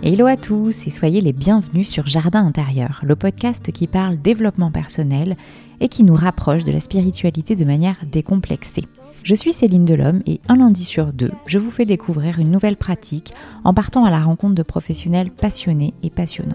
Hello à tous et soyez les bienvenus sur Jardin intérieur, le podcast qui parle développement personnel et qui nous rapproche de la spiritualité de manière décomplexée. Je suis Céline Delhomme et un lundi sur deux, je vous fais découvrir une nouvelle pratique en partant à la rencontre de professionnels passionnés et passionnants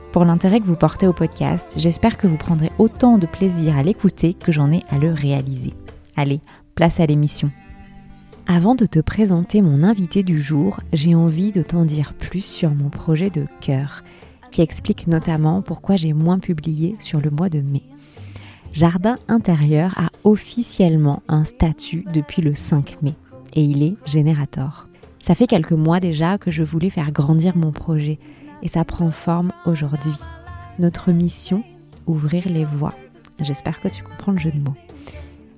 pour l'intérêt que vous portez au podcast. J'espère que vous prendrez autant de plaisir à l'écouter que j'en ai à le réaliser. Allez, place à l'émission. Avant de te présenter mon invité du jour, j'ai envie de t'en dire plus sur mon projet de cœur, qui explique notamment pourquoi j'ai moins publié sur le mois de mai. Jardin intérieur a officiellement un statut depuis le 5 mai, et il est générateur. Ça fait quelques mois déjà que je voulais faire grandir mon projet, et ça prend forme aujourd'hui. Notre mission, ouvrir les voies. J'espère que tu comprends le jeu de mots.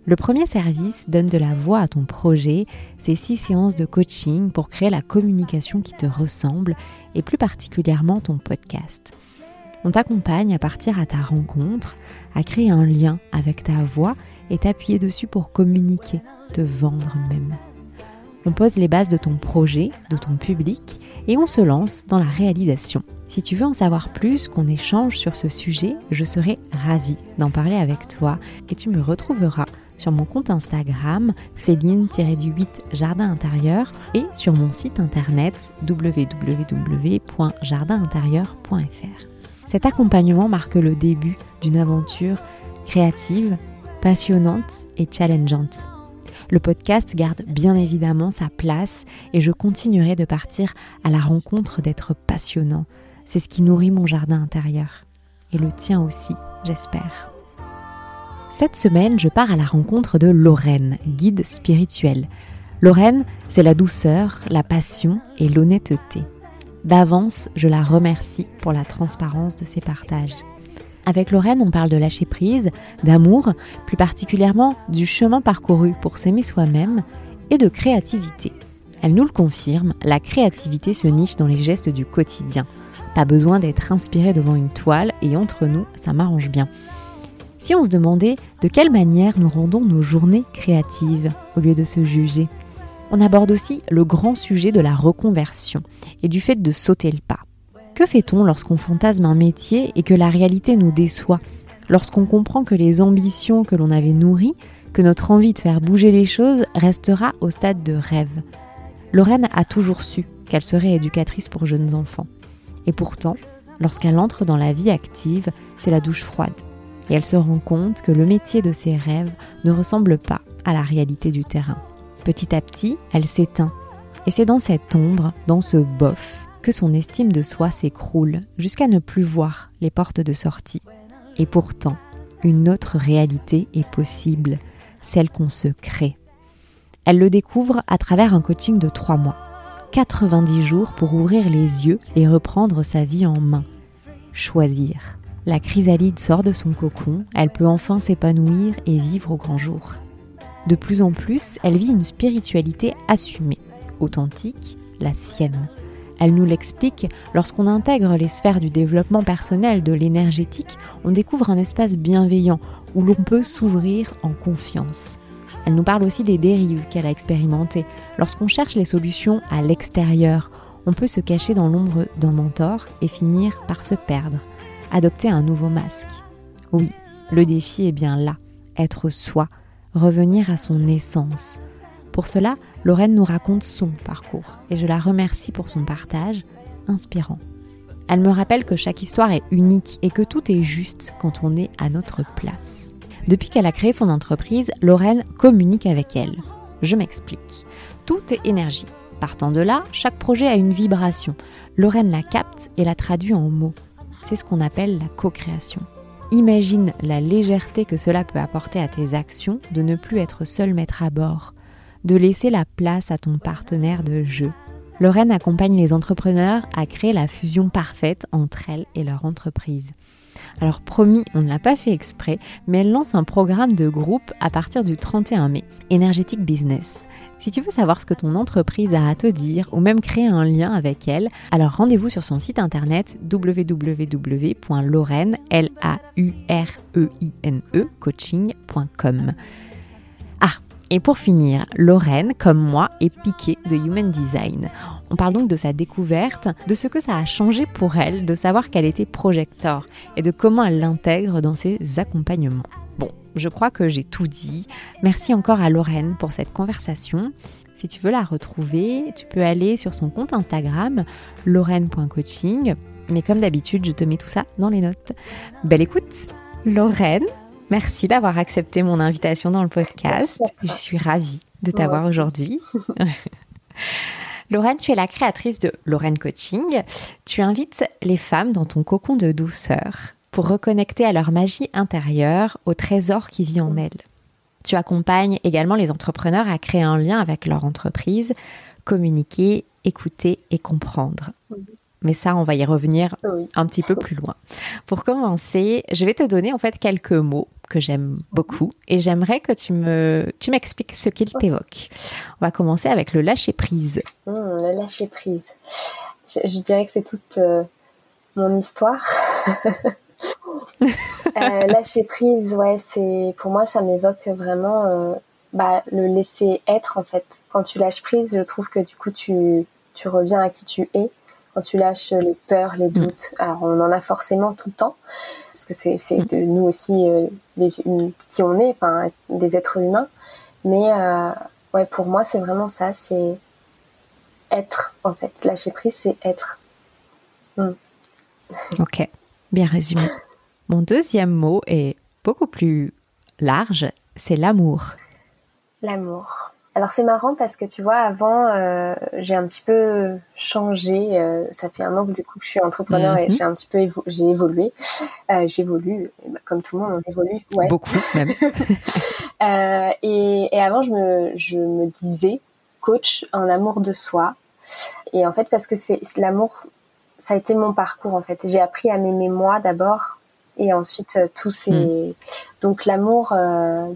Le premier service donne de la voix à ton projet, c'est six séances de coaching pour créer la communication qui te ressemble et plus particulièrement ton podcast. On t'accompagne à partir à ta rencontre, à créer un lien avec ta voix et t'appuyer dessus pour communiquer, te vendre même. On pose les bases de ton projet, de ton public, et on se lance dans la réalisation. Si tu veux en savoir plus, qu'on échange sur ce sujet, je serai ravie d'en parler avec toi et tu me retrouveras sur mon compte Instagram Céline-du-8 Jardin Intérieur et sur mon site internet www.jardinintérieur.fr. Cet accompagnement marque le début d'une aventure créative, passionnante et challengeante. Le podcast garde bien évidemment sa place et je continuerai de partir à la rencontre d'êtres passionnants. C'est ce qui nourrit mon jardin intérieur. Et le tien aussi, j'espère. Cette semaine, je pars à la rencontre de Lorraine, guide spirituel. Lorraine, c'est la douceur, la passion et l'honnêteté. D'avance, je la remercie pour la transparence de ses partages. Avec Lorraine, on parle de lâcher prise, d'amour, plus particulièrement du chemin parcouru pour s'aimer soi-même et de créativité. Elle nous le confirme, la créativité se niche dans les gestes du quotidien. Pas besoin d'être inspiré devant une toile et entre nous, ça m'arrange bien. Si on se demandait de quelle manière nous rendons nos journées créatives au lieu de se juger, on aborde aussi le grand sujet de la reconversion et du fait de sauter le pas. Que fait-on lorsqu'on fantasme un métier et que la réalité nous déçoit Lorsqu'on comprend que les ambitions que l'on avait nourries, que notre envie de faire bouger les choses restera au stade de rêve. Lorraine a toujours su qu'elle serait éducatrice pour jeunes enfants. Et pourtant, lorsqu'elle entre dans la vie active, c'est la douche froide. Et elle se rend compte que le métier de ses rêves ne ressemble pas à la réalité du terrain. Petit à petit, elle s'éteint. Et c'est dans cette ombre, dans ce bof, que son estime de soi s'écroule jusqu'à ne plus voir les portes de sortie. Et pourtant, une autre réalité est possible, celle qu'on se crée. Elle le découvre à travers un coaching de trois mois. 90 jours pour ouvrir les yeux et reprendre sa vie en main. Choisir. La chrysalide sort de son cocon, elle peut enfin s'épanouir et vivre au grand jour. De plus en plus, elle vit une spiritualité assumée, authentique, la sienne. Elle nous l'explique, lorsqu'on intègre les sphères du développement personnel, de l'énergétique, on découvre un espace bienveillant où l'on peut s'ouvrir en confiance. Elle nous parle aussi des dérives qu'elle a expérimentées. Lorsqu'on cherche les solutions à l'extérieur, on peut se cacher dans l'ombre d'un mentor et finir par se perdre, adopter un nouveau masque. Oui, le défi est bien là, être soi, revenir à son essence. Pour cela, Lorraine nous raconte son parcours et je la remercie pour son partage inspirant. Elle me rappelle que chaque histoire est unique et que tout est juste quand on est à notre place. Depuis qu'elle a créé son entreprise, Lorraine communique avec elle. Je m'explique. Tout est énergie. Partant de là, chaque projet a une vibration. Lorraine la capte et la traduit en mots. C'est ce qu'on appelle la co-création. Imagine la légèreté que cela peut apporter à tes actions de ne plus être seul maître à bord, de laisser la place à ton partenaire de jeu. Lorraine accompagne les entrepreneurs à créer la fusion parfaite entre elles et leur entreprise. Alors promis, on ne l'a pas fait exprès, mais elle lance un programme de groupe à partir du 31 mai, Energetic Business. Si tu veux savoir ce que ton entreprise a à te dire ou même créer un lien avec elle, alors rendez-vous sur son site internet www.lorraine, e coaching.com. Et pour finir, Lorraine, comme moi, est piquée de Human Design. On parle donc de sa découverte, de ce que ça a changé pour elle, de savoir qu'elle était projecteur et de comment elle l'intègre dans ses accompagnements. Bon, je crois que j'ai tout dit. Merci encore à Lorraine pour cette conversation. Si tu veux la retrouver, tu peux aller sur son compte Instagram, lorraine.coaching. Mais comme d'habitude, je te mets tout ça dans les notes. Belle écoute Lorraine, Merci d'avoir accepté mon invitation dans le podcast. Je suis ravie de t'avoir aujourd'hui. Lorraine, tu es la créatrice de Lorraine Coaching. Tu invites les femmes dans ton cocon de douceur pour reconnecter à leur magie intérieure, au trésor qui vit en elles. Tu accompagnes également les entrepreneurs à créer un lien avec leur entreprise, communiquer, écouter et comprendre mais ça, on va y revenir un petit peu plus loin. Pour commencer, je vais te donner en fait quelques mots que j'aime beaucoup et j'aimerais que tu me tu m'expliques ce qu'ils t'évoquent. On va commencer avec le lâcher prise. Mmh, le lâcher prise. Je, dirais que c'est toute euh, mon histoire. euh, lâcher prise, ouais, c'est pour moi ça m'évoque vraiment euh, bah, le laisser être en fait. Quand tu lâches prise, je trouve que du coup tu tu reviens à qui tu es quand tu lâches les peurs, les mm. doutes. Alors on en a forcément tout le temps, parce que c'est fait mm. de nous aussi euh, qui on est, enfin des êtres humains. Mais euh, ouais, pour moi c'est vraiment ça, c'est être en fait. Lâcher prise, c'est être. Mm. Ok, bien résumé. Mon deuxième mot est beaucoup plus large, c'est l'amour. L'amour. Alors c'est marrant parce que tu vois, avant, euh, j'ai un petit peu changé. Euh, ça fait un an que du coup je suis entrepreneur et mhm. j'ai un petit peu j'ai évolué. Euh, J'évolue, bah, comme tout le monde, on évolue. Ouais. Beaucoup même. Euh, et, et, avant, je me, je me disais coach en amour de soi. Et en fait, parce que c'est l'amour, ça a été mon parcours en fait. J'ai appris à m'aimer moi d'abord et ensuite tout ces. Mhm. Donc l'amour,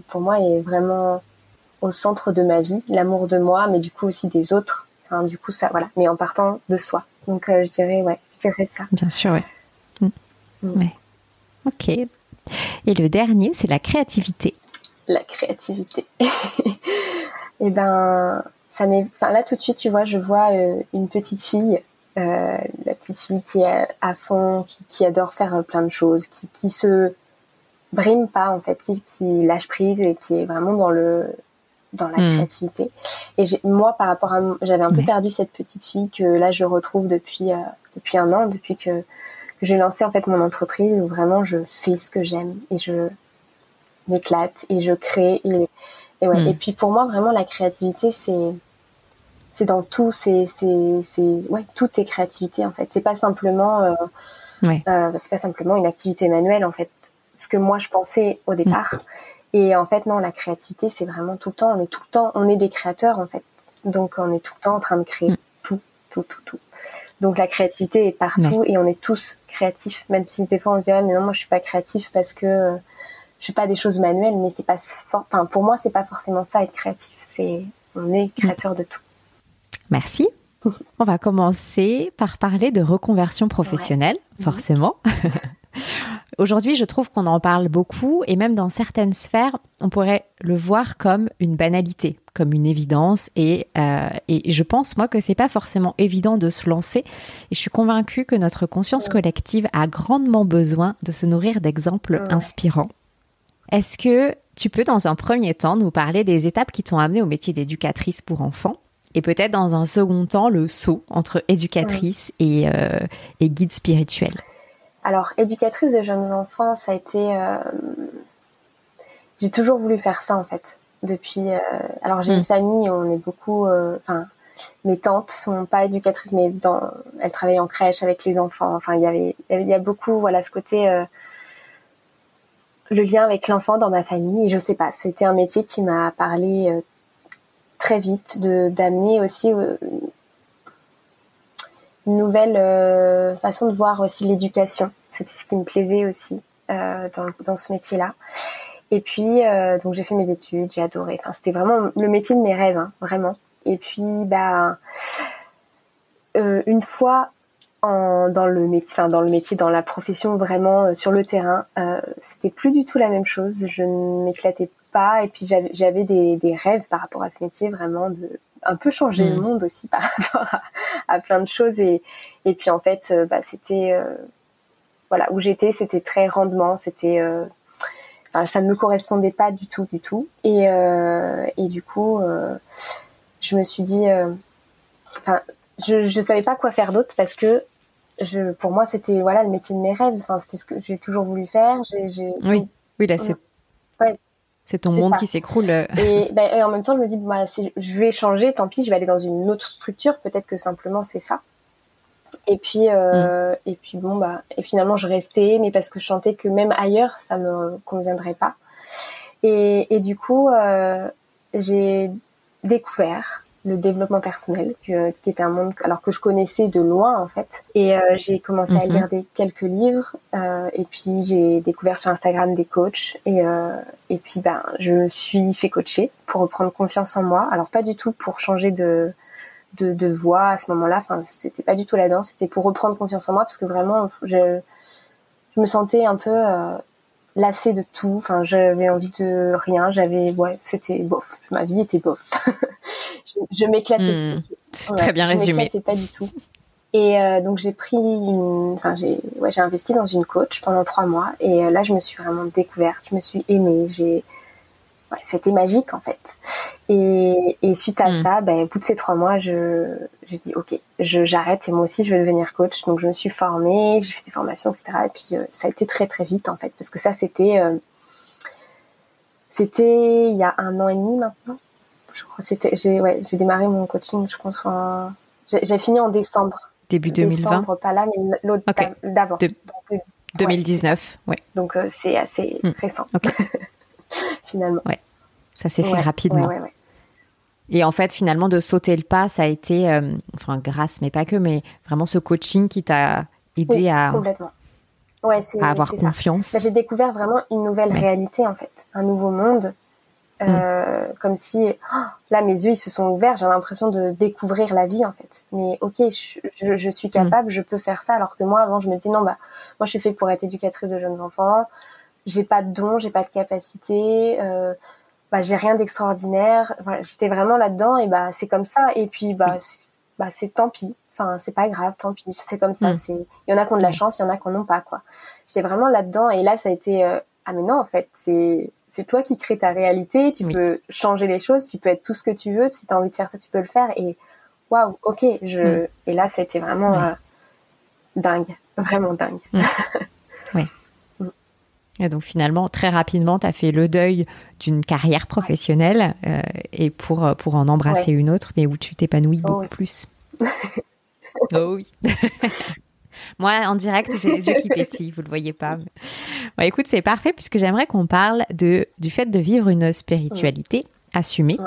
pour moi, est vraiment au centre de ma vie, l'amour de moi, mais du coup aussi des autres. Enfin, du coup, ça, voilà. Mais en partant de soi. Donc, euh, je dirais, ouais, je dirais ça. Bien sûr, ouais. Mm. Mm. Ok. Et le dernier, c'est la créativité. La créativité. Et eh ben, ça m'est. Enfin, là, tout de suite, tu vois, je vois euh, une petite fille. Euh, la petite fille qui est à fond, qui, qui adore faire plein de choses, qui, qui se brime pas en fait, qui, qui lâche prise et qui est vraiment dans le dans la hmm. créativité. Et moi, par rapport à, j'avais un peu perdu cette petite fille que là je retrouve depuis euh, depuis un an, depuis que, j'ai lancé en fait mon entreprise où vraiment je fais ce que j'aime et je m'éclate et je crée et, et ouais. Hmm. Et puis pour moi vraiment la créativité c'est c'est dans tout, c'est c'est c'est ouais tout est créativité en fait. C'est pas simplement euh, ouais. euh, c'est pas simplement une activité manuelle en fait. Ce que moi je pensais au départ. Hmm. Et en fait, non, la créativité, c'est vraiment tout le temps. On est tout le temps, on est des créateurs en fait. Donc, on est tout le temps en train de créer mm. tout, tout, tout, tout. Donc, la créativité est partout et on est tous créatifs. Même si des fois on se dirait, mais non, moi je suis pas créatif parce que euh, je fais pas des choses manuelles. Mais c'est pas, enfin, pour moi, c'est pas forcément ça être créatif. C'est, on est créateur de tout. Merci. On va commencer par parler de reconversion professionnelle, forcément. Aujourd'hui, je trouve qu'on en parle beaucoup et même dans certaines sphères, on pourrait le voir comme une banalité, comme une évidence. Et, euh, et je pense, moi, que c'est pas forcément évident de se lancer. Et je suis convaincue que notre conscience collective a grandement besoin de se nourrir d'exemples inspirants. Est-ce que tu peux, dans un premier temps, nous parler des étapes qui t'ont amené au métier d'éducatrice pour enfants et peut-être dans un second temps le saut entre éducatrice et, euh, et guide spirituel? Alors, éducatrice de jeunes enfants, ça a été, euh, j'ai toujours voulu faire ça en fait. Depuis, alors j'ai une mm. famille, on est beaucoup, enfin mes tantes sont pas éducatrices, mais dans, elles travaillent en crèche avec les enfants. Enfin, il y avait, il y a beaucoup, voilà, ce côté, le lien avec l'enfant dans ma famille. Et je sais pas, c'était un métier qui m'a parlé très vite, de d'amener aussi une nouvelle euh, façon de voir aussi l'éducation. C'était ce qui me plaisait aussi euh, dans, dans, ce métier-là. Et puis, euh, donc j'ai fait mes études, j'ai adoré. Enfin, c'était vraiment le métier de mes rêves, hein, vraiment. Et puis, bah, une fois en, dans le métier, enfin dans le métier, dans la profession vraiment sur le terrain, c'était plus du tout la même chose. Je ne m'éclatais pas. Et puis j'avais des, des rêves par rapport à ce métier, vraiment de un peu changer le mm. monde aussi par rapport à, plein de choses. Et et puis en fait euh, bah, c'était euh, voilà où j'étais c'était très rendement c'était euh, ça ne me correspondait pas du tout du tout. Et et du coup je me suis dit enfin je je savais pas quoi faire d'autre parce que je pour moi c'était voilà le métier de mes rêves. Enfin c'était ce que j'ai toujours voulu faire. J'ai oui. oui là c'est ouais, c'est ton monde qui s'écroule. Ben, et, en même temps, je me dis, bah, je vais changer, tant pis, je vais aller dans une autre structure. Peut-être que simplement c'est ça. Et puis, euh, mm. et puis bon, bah, et finalement, je restais, mais parce que je sentais que même ailleurs, ça me conviendrait pas. Et, et du coup, euh, j'ai découvert le développement personnel, que, qui était un monde alors que je connaissais de loin en fait. Et euh, j'ai commencé à mhm. lire des, quelques livres euh, et puis j'ai découvert sur Instagram des coachs et euh, et puis ben je me suis fait coacher pour reprendre confiance en moi. Alors pas du tout pour changer de de, de voix à ce moment-là. Enfin c'était pas du tout là-dedans. C'était pour reprendre confiance en moi parce que vraiment je je me sentais un peu lassée de tout. Enfin, j'avais envie de rien. J'avais, ouais, c'était bof. Ma vie était bof. je, je m'éclatais. Hmm. très bien résumé. Je m'éclatais pas du tout. Et euh, donc j'ai pris une, enfin j'ai, ouais, j'ai investi dans une coach pendant trois mois. Et euh, là, je me suis vraiment découverte. Je me suis aimée. J'ai, ouais, c'était magique en fait. Et, et suite à hmm. ça, ben, au bout de ces trois mois, je, j'ai dit ok, j'arrête et moi aussi je veux devenir coach. Donc je me suis formée, j'ai fait des formations, etc. Et puis euh, ça a été très très vite en fait, parce que ça c'était, euh, c'était il y a un an et demi maintenant. Je crois c'était, j'ai ouais, j'ai démarré mon coaching, je pense en, j'ai, fini en décembre. Début 2020. Décembre, pas là, mais l'autre d'avant. De, 2019, ouais. Donc euh, c'est assez hmm. récent. Finalement. Ouais. Ça s'est fait rapidement. Et en fait, finalement, de sauter le pas, ça a été, euh, enfin, grâce, mais pas que, mais vraiment ce coaching qui t'a aidé à, complètement. Ouais, à avoir confiance. Bah, j'ai découvert vraiment une nouvelle réalité, en fait, un nouveau monde. Euh, mm. Comme si, oh, là, mes yeux, ils se sont ouverts. J'ai l'impression de découvrir la vie, en fait. Mais ok, je, je, suis capable, mm. je peux faire ça. Alors que moi, avant, je me dis non, bah, moi, je suis faite pour être éducatrice de jeunes enfants. J'ai pas de dons, j'ai pas de capacité. Euh, bah j'ai rien d'extraordinaire. j'étais vraiment là-dedans et bah c'est comme ça. Et puis bah bah c'est tant pis. Enfin c'est pas grave, tant pis. C'est comme ça. Mm. C'est il y en a qui ont de la chance, il y en a qui en ont pas quoi. J'étais vraiment là-dedans et là ça a été euh, ah mais non en fait c'est c'est toi qui crée ta réalité. Tu peux changer les choses, tu peux être tout ce que tu veux. Si tu as envie de faire ça, tu peux le faire. Et waouh, ok. Je mm. et là ça a été vraiment euh, dingue, vraiment dingue. Mm. oui. Et donc finalement, très rapidement, tu as fait le deuil d'une carrière professionnelle euh, et pour, euh, pour en embrasser une autre, mais où tu t'épanouis oh beaucoup plus. oh oui. Moi, en direct, j'ai les yeux qui pétillent, vous le voyez pas. Bon, écoute, c'est parfait puisque j'aimerais qu'on parle de, du fait de vivre une spiritualité assumée.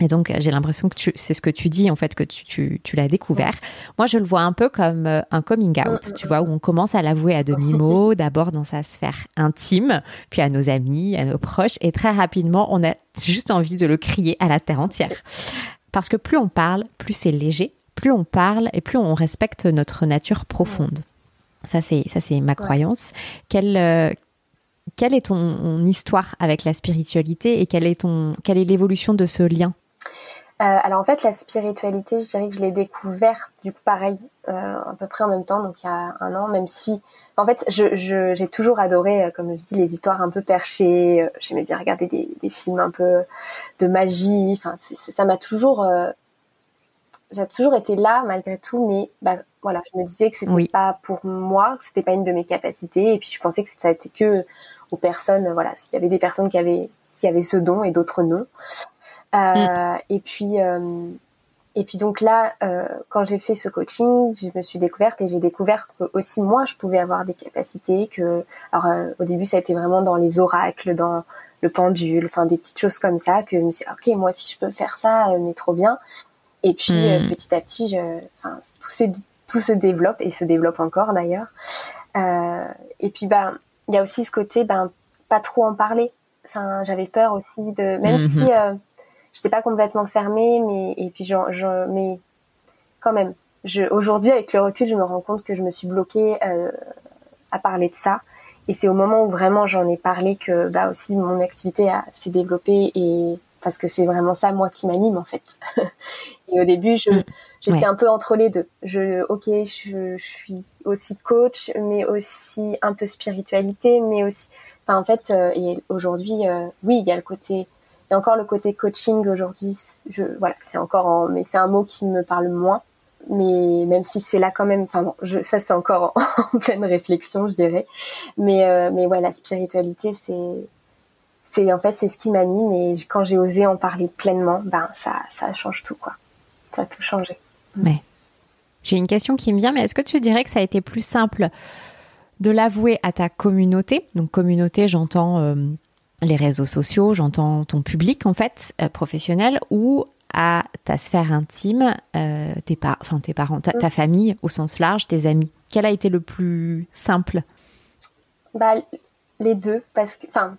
Et donc, j'ai l'impression que c'est ce que tu dis, en fait, que tu, tu, l'as découvert. Moi, je le vois un peu comme euh, un coming out, tu vois, où on commence à l'avouer à demi-mot, d'abord dans sa sphère intime, puis à nos amis, à nos proches, et très rapidement, on a juste envie de le crier à la terre entière. Parce que plus on parle, plus c'est léger, plus on parle et plus on respecte notre nature profonde. Ça, c'est, ça, c'est ma croyance. Quelle, euh, quelle est ton, histoire avec la spiritualité et quelle est, ton, quelle est l'évolution de ce lien euh, alors en fait, la spiritualité, je dirais que je l'ai découvert du coup pareil, euh, à peu près en même temps, donc il y a un an, même si en fait, j'ai je, toujours adoré, euh, comme je dis, les histoires un peu perchées. J'aimais bien regarder des, des, films un peu de magie. Enfin, ça m'a toujours, euh, j'ai toujours été là malgré tout, mais bah, voilà, je me disais que c'était pas pour moi, que c'était pas une de mes capacités, et puis je pensais que ça était que aux personnes, voilà, s'il y avait des personnes qui avaient qui avaient ce don et d'autres non. Mm. Et puis et puis donc là, euh, quand j'ai fait ce coaching, je me suis découverte et j'ai découvert que aussi moi, je pouvais avoir des capacités. Que alors euh, au début, ça a été vraiment dans les oracles, dans le pendule, enfin des petites choses comme ça. Que je me suis dit, ok, moi si je peux faire ça, euh, mais trop bien. Et puis euh, hmm. petit à petit, enfin tout, tout se développe et se développe encore d'ailleurs. et puis ben, il y a aussi ce côté, ben pas trop en parler. Enfin, j'avais peur aussi de, même mhm. si j'étais pas complètement fermée, mais et puis je, mais quand même, aujourd'hui avec le recul, je me rends compte que je me suis bloquée euh, à parler de ça. Et c'est au moment où vraiment j'en ai parlé que bah aussi mon activité s'est développée et parce que c'est vraiment ça moi qui m'anime en fait. et au début, je mm. j'étais un peu entre les deux. Je ok, je, je, suis aussi coach, mais aussi un peu spiritualité, mais aussi, enfin en fait, euh, et aujourd'hui, euh, oui, il y a le côté et encore le côté coaching aujourd'hui, voilà, c'est encore en, mais c'est un mot qui me parle moins. Mais même si c'est là quand même, enfin bon, je, ça c'est encore en, pleine réflexion, je dirais. Mais euh, mais ouais, la spiritualité, c'est c'est en fait c'est ce qui m'anime et quand j'ai osé en parler pleinement, ben ça ça change tout quoi. Ça a tout changé. J'ai une question qui me vient, mais est-ce que tu dirais que ça a été plus simple de l'avouer à ta communauté? Donc communauté, j'entends euh, les réseaux sociaux, j'entends ton public en fait euh, professionnel ou à ta sphère intime, euh, tes, tes parents, ta, famille au sens large, tes amis. Quel a été le plus simple? Bah, les deux parce que, enfin,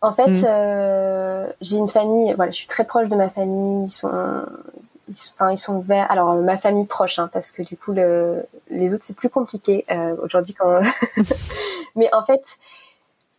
en fait, mm. euh, j'ai une famille. Voilà, je suis très proche de ma famille. Ils sont, enfin, ils sont verts. Alors, ma famille proche, hein, parce que du coup, le, les autres c'est plus compliqué aujourd'hui quand. Mais en fait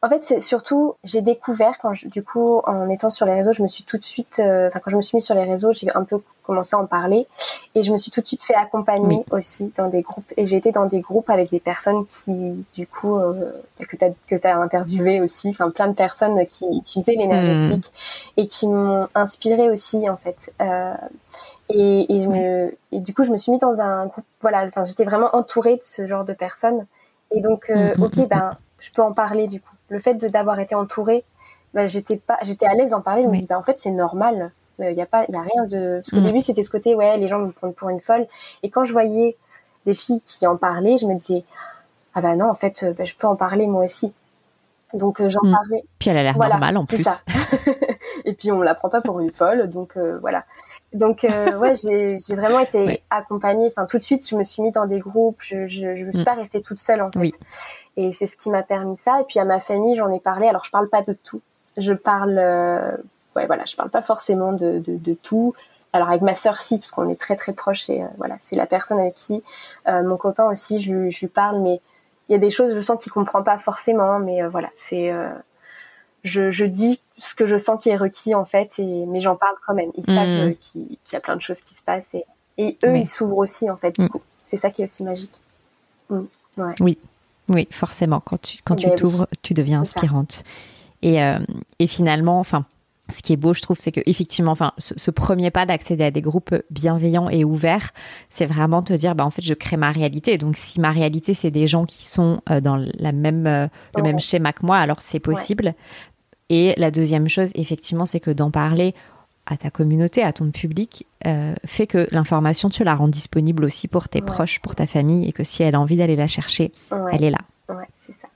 en fait, c'est surtout, j'ai découvert quand du coup, en étant sur les réseaux, je me suis tout de suite, euh, enfin quand je me suis mis sur les réseaux, j'ai un peu commencé à en parler et je me suis tout de suite fait accompagner aussi dans des groupes et j'ai été dans des groupes avec des personnes qui, du coup, euh, que t'as que t'as interviewé aussi, enfin plein de personnes qui utilisaient l'énergétique hmm. et qui m'ont inspiré aussi en fait. Euh, et, et, me, et du coup, je me suis mis dans un groupe, voilà, enfin j'étais vraiment entourée de ce genre de personnes et donc, euh, hmm, hmm, ok, ben je peux en parler du coup le fait d'avoir été entourée, bah, j'étais pas, j'étais à l'aise d'en parler. Je me dis, bah, en fait, c'est normal. Il euh, y a pas, il y a rien de. Parce qu'au mm. début, c'était ce côté, ouais, les gens me prennent pour une folle. Et quand je voyais des filles qui en parlaient, je me disais, ah bah non, en fait, bah, je peux en parler moi aussi. Donc euh, j'en mm. parlais. Puis elle a l'air normale en plus. Ça. et puis on la prend pas pour une folle, donc euh, voilà. Donc ouais, j'ai vraiment été accompagnée. Enfin tout de suite, je me suis mis dans des groupes. Je je, je me suis mm. pas restée toute seule en fait. Oui. Et c'est ce qui m'a permis ça. Et puis à ma famille, j'en ai parlé. Alors je parle pas de tout. Je parle, euh, ouais voilà, je parle pas forcément de, de, de tout. Alors avec ma sœur si, parce qu'on est très très proches et euh, voilà, c'est la personne avec qui euh, mon copain aussi, je lui, je lui parle, mais il y a des choses, je sens qu'il comprend pas forcément, mais euh, voilà, c'est, je, je dis ce que je sens qui est requis en fait, et mais j'en parle quand même. Ils savent mmh. qu'il y a plein de choses qui se passent et, et eux, ils s'ouvrent aussi en fait. Du mmh. coup, c'est ça qui est aussi magique. Mmh. Ouais. Oui. Oui, forcément. Quand tu quand tu ben t'ouvres, tu deviens inspirante. Et, euh, et finalement, enfin, ce qui est beau, je trouve, c'est que effectivement, enfin, ce, premier pas d'accéder à des groupes bienveillants et ouverts, c'est vraiment te dire, bah en fait, je crée ma réalité. Donc, si ma réalité, c'est des gens qui sont euh, dans la même euh, le même schéma que moi, alors c'est possible. Et la deuxième chose, effectivement, c'est que d'en parler à ta communauté, à ton public, fait que l'information, tu la rends disponible aussi pour tes proches, pour ta famille, et que si elle a envie d'aller la chercher, elle est là. Ouais, c'est ça.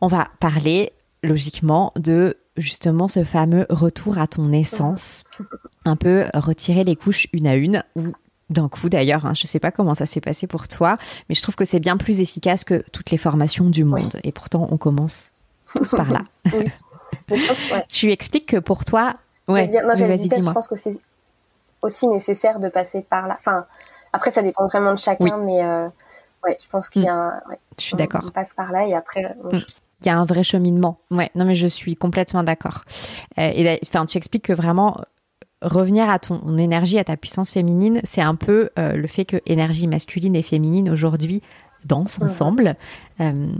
On va parler logiquement de justement ce fameux retour à ton essence, un peu retirer les couches une à une, ou d'un coup d'ailleurs, hein, je ne sais pas comment ça s'est passé pour toi, mais je trouve que c'est bien plus efficace que toutes les formations du monde, et pourtant on commence tous par là. Tu expliques que pour toi, ouais, vas-y dis-moi. Je pense que c'est aussi nécessaire de passer par là. Enfin, après ça dépend vraiment de chacun, mais euh, ouais, je pense qu'il y a mm. un, je suis d'accord. On passe par là et après. Mm. Il y a un vrai cheminement. Ouais, non mais je suis complètement d'accord. Euh, et enfin, tu expliques que vraiment revenir à ton énergie, à ta puissance féminine, c'est un peu euh, le fait que énergie masculine et féminine aujourd'hui dansent mm. ensemble. Euh,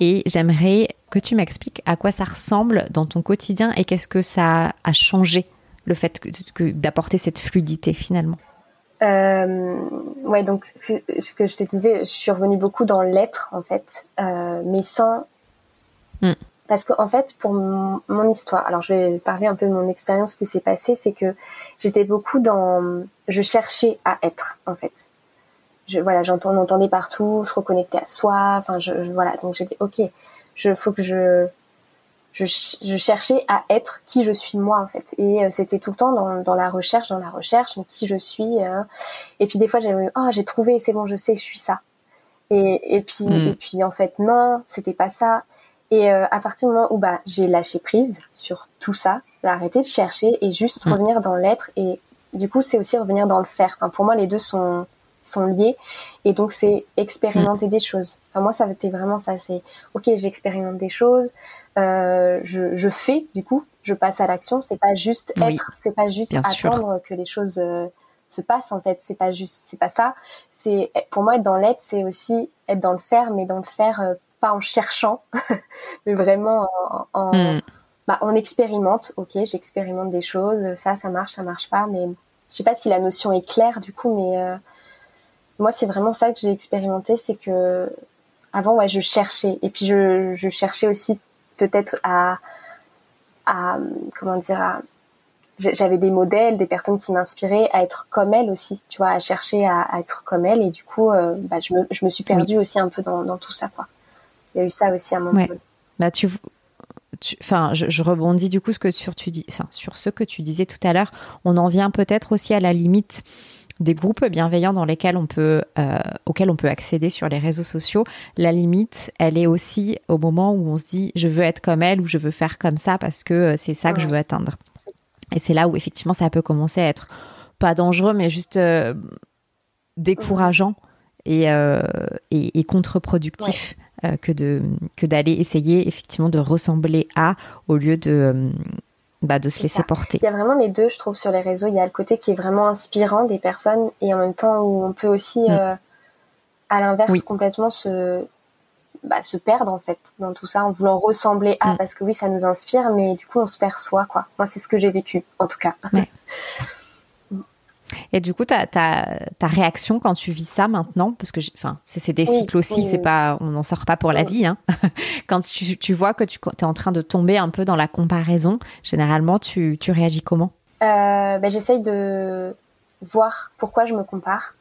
et j'aimerais que tu m'expliques à quoi ça ressemble dans ton quotidien et qu'est-ce que ça a changé le fait que d'apporter cette fluidité finalement. Euh, ouais, donc ce que je te disais, je suis revenue beaucoup dans l'être en fait, euh, mais sans, mm. parce qu'en en fait, pour mon, mon, histoire, alors je vais parler un peu de mon expérience qui s'est passée, c'est que j'étais beaucoup dans, je cherchais à être en fait. Je, voilà, j'entends, on entendait partout, se reconnecter à soi. Enfin, je, voilà, donc j'ai dit ok, je faut que je je, je, cherchais à être qui je suis moi en fait et euh, c'était tout le temps dans, dans, la recherche dans la recherche mais qui je suis euh. et puis des fois j'ai oh j'ai trouvé c'est bon je sais je suis ça et, et puis hmm. et puis en fait non c'était pas ça et euh, à partir du moment où bah j'ai lâché prise sur tout ça j'ai arrêté de chercher et juste hmm. revenir dans l'être et du coup c'est aussi revenir dans le faire enfin, pour moi les deux sont sont liés et donc c'est expérimenter des choses enfin moi ça a été vraiment ça c'est ok j'expérimente des choses euh, je, je, fais du coup, je passe à l'action. C'est pas juste être, c'est pas juste attendre que les choses euh, se passent en fait. C'est pas juste, c'est pas ça. C'est pour moi être dans l'être, c'est aussi être dans le faire, mais dans le faire euh, pas en cherchant, mais vraiment en, en hmm. bah, on expérimente. Ok, j'expérimente des choses. Ça, ça marche, ça marche pas. Mais je sais pas si la notion est claire du coup, mais moi c'est vraiment ça que j'ai expérimenté, c'est que avant ouais je cherchais et puis je, je cherchais aussi peut-être à, à, comment dire, j'avais des modèles, des personnes qui m'inspiraient à être comme elle aussi, tu vois, à chercher à, être comme elle. Et du coup, euh, bah, je, me, je, me, suis perdue aussi un peu dans, dans, tout ça, quoi. Il y a eu ça aussi à un moment. Ouais. Bah, tu, enfin, je, je, rebondis du coup ce que sur, tu dis, sur ce que tu disais tout à l'heure. On en vient peut-être aussi à la limite des groupes bienveillants dans lesquels on peut, euh, auxquels on peut accéder sur les réseaux sociaux. La limite, elle est aussi au moment où on se dit je veux être comme elle ou je veux faire comme ça parce que euh, c'est ça que je veux atteindre. Et c'est là où effectivement ça peut commencer à être pas dangereux, mais juste euh, décourageant et, et, et contre-productif. que de que d'aller essayer effectivement de ressembler à au lieu de bah, de se laisser porter. Il y a vraiment les deux, je trouve, sur les réseaux. Il y a le côté qui est vraiment inspirant des personnes et en même temps où on peut aussi, mm. euh, à l'inverse, complètement se, bah, se perdre en fait dans tout ça en voulant ressembler à, mm. parce que oui, ça nous inspire, mais du coup, on se perçoit quoi. Moi, c'est ce que j'ai vécu, en tout cas. Et du coup, ta, réaction quand tu vis ça maintenant, parce que enfin, c'est des cycles aussi, c'est pas, on n'en sort pas pour la vie. Hein. quand tu, tu, vois que tu es en train de tomber un peu dans la comparaison, généralement, tu, tu réagis comment? Euh, ben, J'essaye de voir pourquoi je me compare.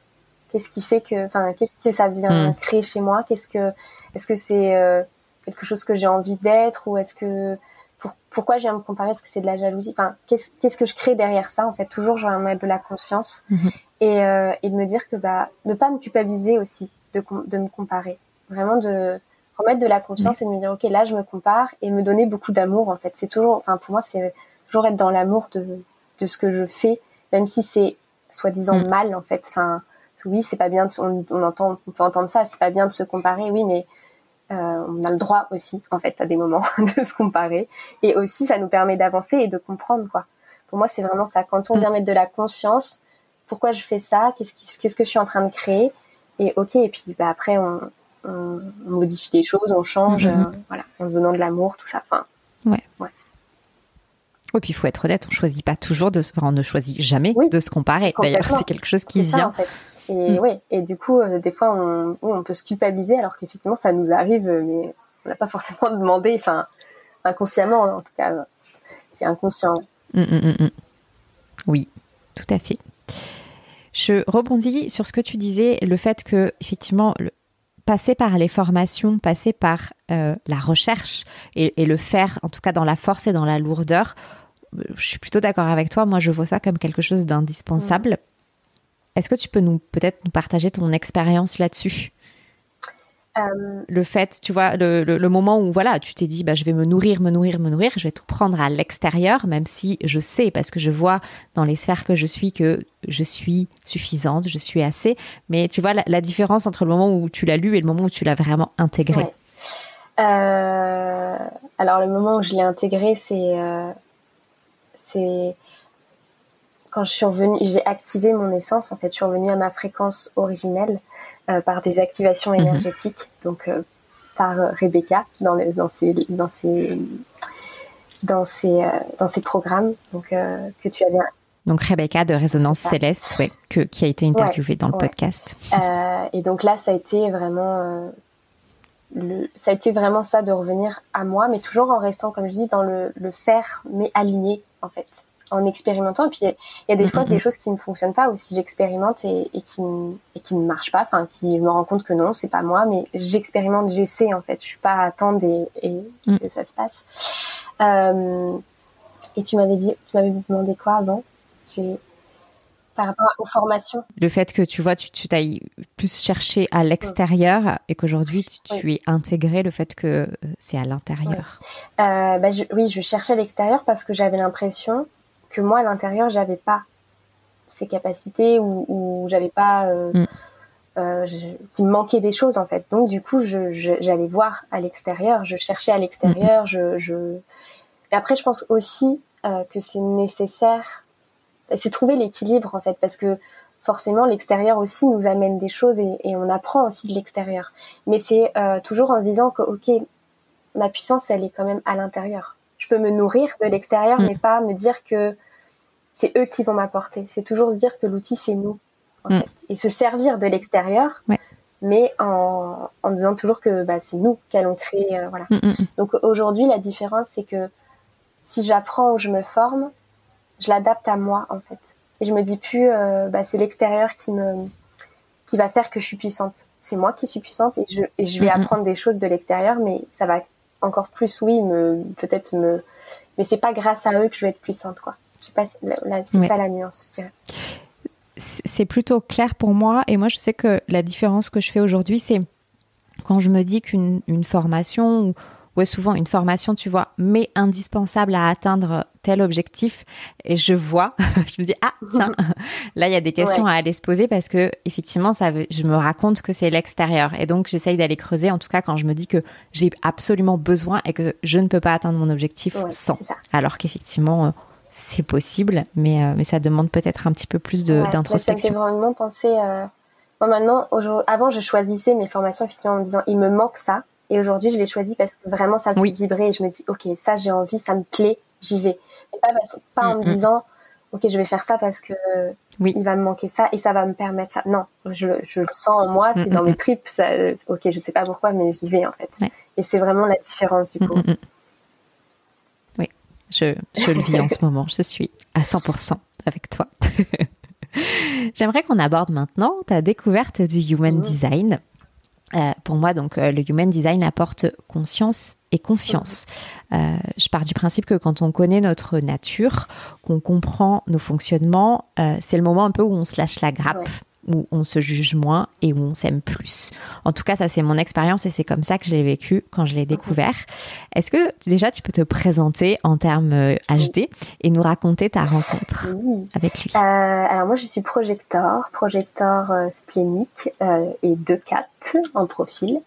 Qu'est-ce qui fait que, enfin, qu'est-ce que ça vient hmm. créer chez moi? Qu'est-ce que, est-ce que c'est euh, quelque chose que j'ai envie d'être ou est-ce que pourquoi je viens me comparer? Est-ce que c'est de la jalousie? Enfin, qu'est-ce que je crée derrière ça En fait, toujours, je vais mettre de la conscience mhm. et, euh, et, de me dire que bah, ne pas me culpabiliser aussi de, de me comparer. Vraiment de remettre de la conscience et de me dire ok, là, je me compare et me donner beaucoup d'amour. En fait, c'est toujours, enfin, pour moi, c'est toujours être dans l'amour de, de ce que je fais, même si c'est soi-disant mm. mal en fait. Enfin, oui, c'est pas bien. De, on, on entend, on peut entendre ça. C'est pas bien de se comparer, oui, mais euh, on a le droit aussi, en fait, à des moments de se comparer. Et aussi, ça nous permet d'avancer et de comprendre, quoi. Pour moi, c'est vraiment ça. Quand on mm. vient mettre de la conscience, pourquoi je fais ça? Qu'est-ce qu'est-ce que je suis en train de créer? Et ok, et puis bah, après, on, on, modifie les choses, on change, mm-hmm. euh, voilà, en se donnant de l'amour, tout ça. Enfin, ouais. ouais. Et puis il faut être honnête, on choisit pas toujours de, enfin, on ne choisit jamais de se comparer. D'ailleurs, c'est quelque chose qui vient. Ça, en fait. Et mm. et du coup, euh, des fois, on, on peut se culpabiliser alors qu'effectivement, ça nous arrive, euh, mais on n'a pas forcément demandé, enfin, inconsciemment, en tout cas, c'est inconscient. Mm, mm, oui, tout à fait. Je rebondis sur ce que tu disais, le fait que, effectivement, passer par les formations, passer par euh, la recherche et, et, le faire, en tout cas dans la force et dans la lourdeur, je suis plutôt d'accord avec toi. Moi, je vois ça comme quelque chose d'indispensable est-ce que tu peux nous peut-être nous partager ton expérience là-dessus? Euh, Le fait, tu vois, le, moment où voilà, tu t'es dit, bah, je vais me nourrir, me nourrir, me nourrir, je vais tout prendre à l'extérieur, même si je sais, parce que je vois dans les sphères que je suis que je suis suffisante, je suis assez. Mais tu vois la, différence entre le moment où tu l'as lu et le moment où tu l'as vraiment intégré. Euh, alors le moment où je l'ai intégré, c'est euh, c'est quand je suis revenue, j'ai activé mon essence. En fait, je suis revenue à ma fréquence originelle euh, par des activations mhm. énergétiques, donc euh, par euh, Rebecca dans, les, dans ses dans ses dans ses dans ses programmes, donc que tu avais. Donc Rebecca de Résonance Céleste, ouais, que, qui a été interviewée dans le podcast. et donc là, ça a été vraiment le, ça a été vraiment ça de revenir à moi, mais toujours en restant, comme je dis, dans le, le faire, mais aligné en fait, en expérimentant. Et puis il y, a des fois des choses qui ne fonctionnent pas, ou si j'expérimente et, et, qui, et qui ne marchent pas, enfin qui me rend compte que non, c'est pas moi, mais j'expérimente, j'essaie en fait. Je suis pas à attendre et, et mm. que ça se passe. Euh, et tu m'avais dit, tu m'avais demandé quoi avant? J'ai par rapport aux formations. Le fait que tu vois, tu, tu t'ailles plus chercher à l'extérieur et qu'aujourd'hui tu, es intégré le fait que euh, c'est à l'intérieur. Euh, bah, oui, je cherchais à l'extérieur parce que j'avais l'impression que moi à l'intérieur j'avais pas ces capacités ou, ou j'avais pas euh, mm. euh, qu'il me manquait des choses en fait. Donc du coup, je, j'allais voir à l'extérieur, je cherchais à l'extérieur. Mm. Je, je... après, je pense aussi euh, que c'est nécessaire c'est trouver l'équilibre en fait, parce que forcément l'extérieur aussi nous amène des choses et, on apprend aussi de l'extérieur. Mais c'est toujours en se disant que ok, ma puissance elle est quand même à l'intérieur. Je peux me nourrir de l'extérieur, mm. mais pas me dire que c'est eux qui vont m'apporter. C'est toujours se dire que l'outil c'est nous en mm. fait. et se servir de l'extérieur. Mais en, en disant toujours que bah, c'est nous qui allons créer, euh, voilà. Mm, Donc aujourd'hui, la différence, c'est que si j'apprends ou je me forme, je l'adapte à moi en fait. Et je me dis plus, euh, bah, c'est l'extérieur qui me, qui va faire que je suis puissante. C'est moi qui suis puissante et je, et je vais apprendre des choses de l'extérieur, mais ça va encore plus, oui, me, peut-être me, mais c'est pas grâce à eux que je vais être puissante, quoi. Je sais pas, c'est ça la nuance, je dirais. C'est plutôt clair pour moi et moi je sais que la différence que je fais aujourd'hui, c'est quand je me dis qu'une formation ou ouais, souvent une formation, tu vois, mais indispensable à atteindre tel objectif. Et je vois, je me dis, ah, tiens, là, il y a des questions à aller se poser parce que, effectivement, ça je me raconte que c'est l'extérieur. Et donc, j'essaye d'aller creuser, en tout cas, quand je me dis que j'ai absolument besoin et que je ne peux pas atteindre mon objectif sans. Alors qu'effectivement, euh, c'est possible, mais, euh, mais ça demande peut-être un petit peu plus d'introspection. ça fait vraiment penser. Euh... Moi, maintenant, avant, je choisissais mes formations effectivement en me disant, il me manque ça. Et aujourd'hui, je l'ai choisi parce que vraiment, ça me fait vibrer et je me dis, OK, ça, j'ai envie, ça me plaît, j'y vais. Et pas, pas en me mm, mm. disant, OK, je vais faire ça parce que oui. il va me manquer ça et ça va me permettre ça. Non, je, je le sens en moi, c'est mm, dans mes tripes. Ça, OK, je sais pas pourquoi, mais j'y vais en fait. Et c'est vraiment la différence du coup. Oui, je, je le vis en ce moment. Je suis à 100% avec toi. J'aimerais qu'on aborde maintenant ta découverte du Human Design. Euh, pour moi, donc, euh, le human design apporte conscience et confiance. Euh, je pars du principe que quand on connaît notre nature, qu'on comprend nos fonctionnements, c'est le moment un peu où on se lâche la grappe où on se juge moins et où on s'aime plus. En tout cas, ça c'est mon expérience et c'est comme ça que je l'ai vécu quand je l'ai découvert. Est-ce que déjà tu peux te présenter en termes HD euh, et nous raconter ta rencontre avec lui? Euh, Alors moi je suis projecteur, projecteur euh, splénique et 2-4 en profil.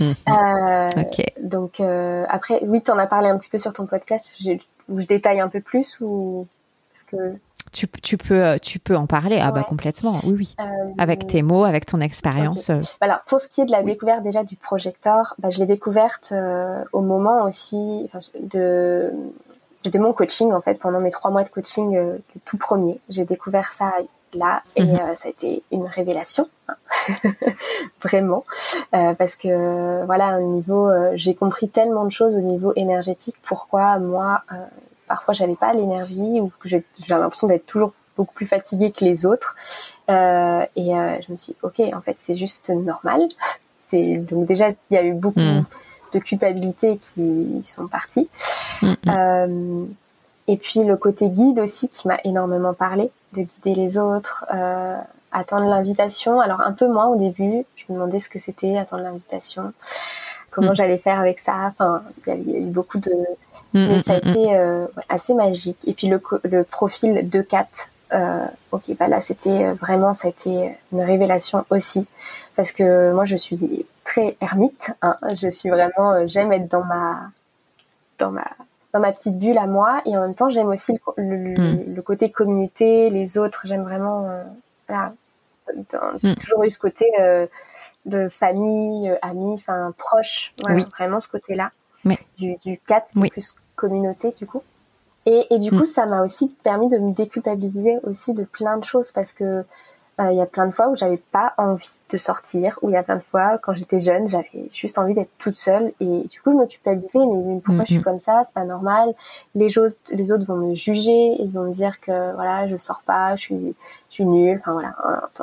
Ok. Donc après, oui, tu en as parlé un petit peu sur ton podcast où je détaille un peu plus ou parce que tu, tu, peux, euh, tu peux en parler. Ah bah complètement, oui, oui. Euh, avec tes mots, avec ton expérience. Euh. Alors, pour ce qui est de la découverte déjà du projecteur, bah, je l'ai découverte au moment aussi de, de mon coaching, en fait, pendant mes trois mois de coaching, le tout premier. J'ai découvert ça là et mhm. ça a été une révélation hein. vraiment parce que voilà au niveau j'ai compris tellement de choses au niveau énergétique pourquoi moi parfois j'avais pas l'énergie ou que j'avais l'impression d'être toujours beaucoup plus fatiguée que les autres. Euh, et euh, je me suis dit, ok, en fait, c'est juste normal. C'est donc déjà il y a eu beaucoup mm. de culpabilité qui sont parties. Mm, mm. Euh, et puis le côté guide aussi qui m'a énormément parlé, de guider les autres, attendre l'invitation. Alors un peu moins au début, je me demandais ce que c'était attendre l'invitation, comment j'allais faire avec ça. Enfin, il y a eu beaucoup de Mm, mais mm, ça a mm, été euh, assez magique. Et puis le, le profil de Kat, euh, ok, bah là c'était euh, vraiment, ça a été une révélation aussi, parce que moi je suis très ermite. Hein. Je suis vraiment, j'aime être dans ma, dans ma, dans ma petite bulle à moi, et en même temps j'aime aussi le, côté communauté, les autres. J'aime vraiment, voilà, j'ai toujours eu ce côté de famille, amis, enfin proche, vraiment ce côté-là. Du, du 4 qui est plus communauté du coup. Et, et du coup, mm. ça m'a aussi permis de me déculpabiliser aussi de plein de choses parce que euh, il y a plein de fois où j'avais pas envie de sortir, où il y a plein de fois quand j'étais jeune, j'avais juste envie d'être toute seule et du coup je me culpabilisais mais pourquoi je suis comme ça, c'est pas normal. Les autres les autres vont me juger, ils vont me dire que voilà, je sors pas, je suis je suis nulle, enfin voilà,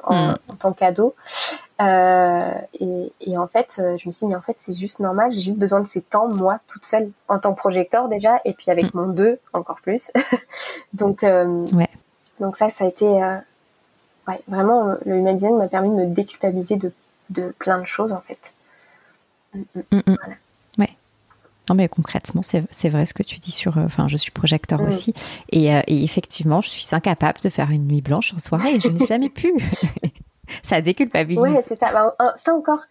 en, mm. tant qu'ado. Euh, et, et, en fait, je me suis dit, mais en fait, c'est juste normal, j'ai juste besoin de ces temps, moi, toute seule, en tant que projecteur déjà, et puis avec mm. mon deux, encore plus. donc, euh, ouais. donc ça, ça a été, euh, ouais, vraiment, euh, le human design m'a permis de me déculpabiliser de, de plein de choses, en fait. Mm, mm, mm, voilà. Ouais. Non, mais concrètement, c'est vrai ce que tu dis sur. Euh, enfin, je suis projecteur aussi. Et, euh, et, effectivement, je suis incapable de faire une nuit blanche en soirée. je n'ai jamais pu. ça déculpabilise. Ouais, c'est ça. Bah, ça encore.